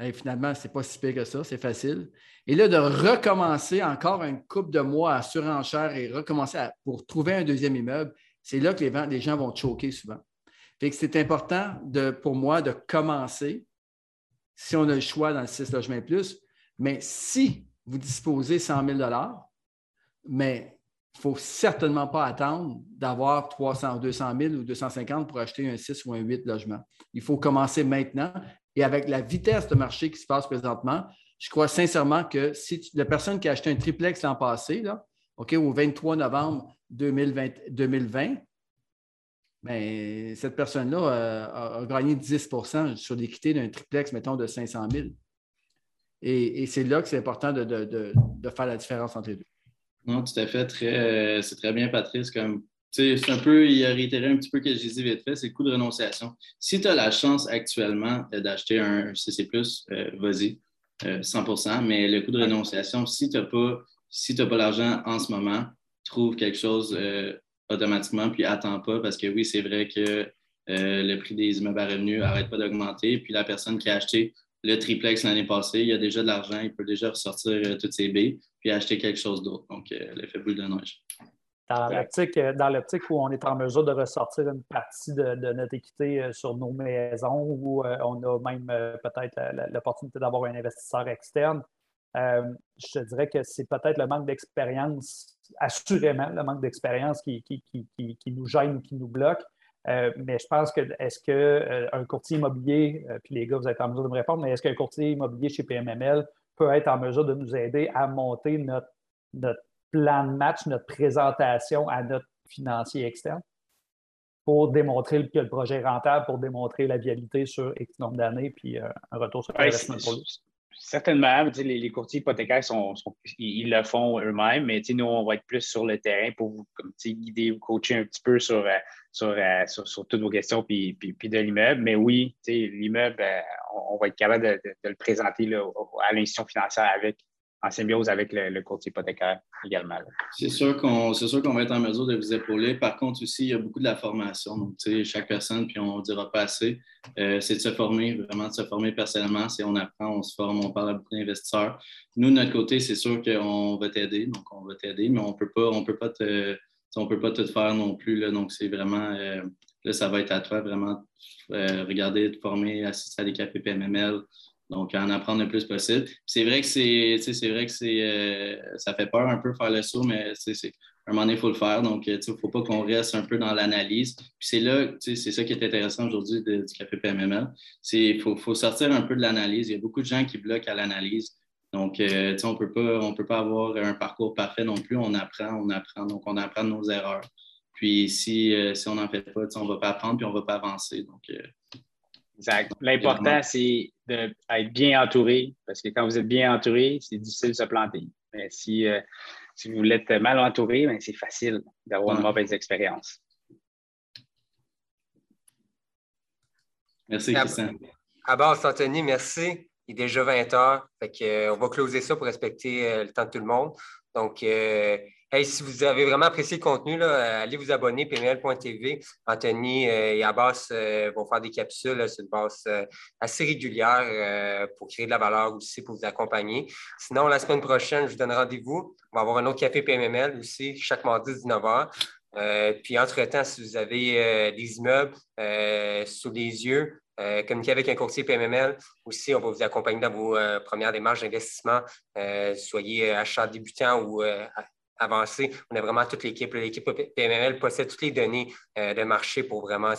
euh, finalement, ce n'est pas si pire que ça, c'est facile. Et là, de recommencer encore une coupe de mois à surenchère et recommencer pour trouver un deuxième immeuble, c'est là que les, les, gens vont choquer souvent. Fait que c'est important de, pour moi de commencer, si on a le choix dans le 6 logements plus, mais si vous disposez 100 000 mais ne faut certainement pas attendre d'avoir 300, 200 000 ou 250 pour acheter un 6 ou un 8 logements. Il faut commencer maintenant et avec la vitesse de marché qui se passe présentement, je crois sincèrement que si la personne qui a acheté un triplex l'an passé, là, OK, au 23 novembre 2020, ben, cette personne-là euh, a, gagné 10% sur l'équité d'un triplex, mettons, de 500 000. Et, c'est là que c'est important de, faire la différence entre les deux. Non, tout à fait. Très, c'est très bien, Patrice. C'est un peu, il a réitéré un petit peu ce que j'ai dit vite fait, c'est le coût de renonciation. Si tu as la chance actuellement d'acheter un CC, euh, vas-y, 100% euh, mais le coût de renonciation, si tu n'as pas, si pas l'argent en ce moment, trouve quelque chose euh, automatiquement, puis attends pas, parce que oui, c'est vrai que le prix des immeubles à revenus n'arrête pas d'augmenter, puis la personne qui a acheté le triplex l'année passée, il a déjà de l'argent, il peut déjà ressortir toutes ses billes, puis acheter quelque chose d'autre. Donc, l'effet boule de neige. Euh, dans l'optique, où on est en mesure de ressortir une partie de, notre équité euh, sur nos maisons, où euh, on a même peut-être l'opportunité d'avoir un investisseur externe, je te dirais que c'est peut-être le manque d'expérience, assurément le manque d'expérience qui, nous gêne qui nous bloque. Mais je pense que est-ce qu'un courtier immobilier, puis les gars, vous êtes en mesure de me répondre, mais est-ce qu'un courtier immobilier chez PMML peut être en mesure de nous aider à monter notre, notre plan de match, notre présentation à notre financier externe pour démontrer que le projet est rentable, pour démontrer la viabilité sur X nombre d'années, puis euh, un retour sur investissement pour lui? Certainement, les, les, courtiers hypothécaires, sont, ils, le font eux-mêmes, mais nous, on va être plus sur le terrain pour vous guider, vous coacher un petit peu sur, euh, euh, sur, sur, toutes vos questions puis, puis, de l'immeuble. Mais oui, l'immeuble, on, va être capable de, le présenter là, à l'institution financière avec en symbiose avec le, le courtier hypothécaire également. C'est sûr qu'on va être en mesure de vous épauler. Par contre, aussi, il y a beaucoup de la formation. Donc, chaque personne, puis on ne dira pas assez, euh, c'est de se former, vraiment de se former personnellement. Si on apprend, on se forme, on parle à beaucoup d'investisseurs. Nous, de notre côté, c'est sûr qu'on va t'aider. Donc, on va t'aider, mais on peut pas, on peut pas te, peut pas tout faire non plus. Là, donc, c'est vraiment, euh, là, ça va être à toi vraiment euh, regarder, te former, assister à des cafés PMML, donc, en apprendre le plus possible. C'est vrai que c'est, c'est vrai que c'est, euh, ça fait peur un peu faire le saut, mais c'est, un moment donné, il faut le faire. Donc, il ne faut pas qu'on reste un peu dans l'analyse. Puis c'est là, c'est ça qui est intéressant aujourd'hui du Café PMML. Il faut, faut, sortir un peu de l'analyse. Il y a beaucoup de gens qui bloquent à l'analyse. Donc, euh, on peut pas, on ne peut pas avoir un parcours parfait non plus. On apprend, on apprend. Donc, on apprend de nos erreurs. Puis, si, euh, si on n'en fait pas, on ne va pas apprendre puis on ne va pas avancer. Donc, Exact. L'important, c'est d'être bien entouré, parce que quand vous êtes bien entouré, c'est difficile de se planter. Mais si, euh, si vous êtes mal entouré, ben, c'est facile d'avoir une mauvaise expérience. Merci, Christian. À base, Anthony, merci. Il est déjà 20 heures. Euh, on va closer ça pour respecter euh, le temps de tout le monde. Donc, si vous avez vraiment apprécié le contenu, euh, allez vous abonner, pml.tv. Anthony euh, et Abbas euh, vont faire des capsules sur une base assez régulière pour créer de la valeur aussi, pour vous accompagner. Sinon, la semaine prochaine, je vous donne rendez-vous. On va avoir un autre café PMML aussi, chaque mardi 19h. puis, entre-temps, si vous avez des immeubles sous les yeux, communiquez avec un courtier PMML. Aussi, on va vous accompagner dans vos premières démarches d'investissement, soyez achat débutant ou avancé. On a vraiment toute l'équipe. L'équipe PMML possède toutes les données euh, de marché pour vraiment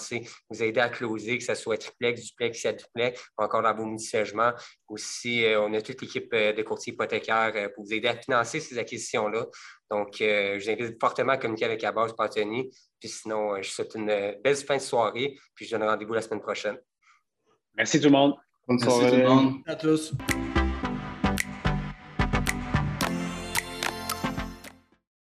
vous aider à closer, que ce soit triplex, duplex, quadruplex, encore dans vos multi-logements. Aussi, euh, on a toute l'équipe euh, de courtiers hypothécaires pour vous aider à financer ces acquisitions-là. Donc, je vous invite fortement à communiquer avec Abbas Pantoni. Puis sinon, je vous souhaite une belle fin de soirée. Puis je donne rendez-vous la semaine prochaine. Merci tout le monde. Bonne soirée. Merci tout le monde. À tous.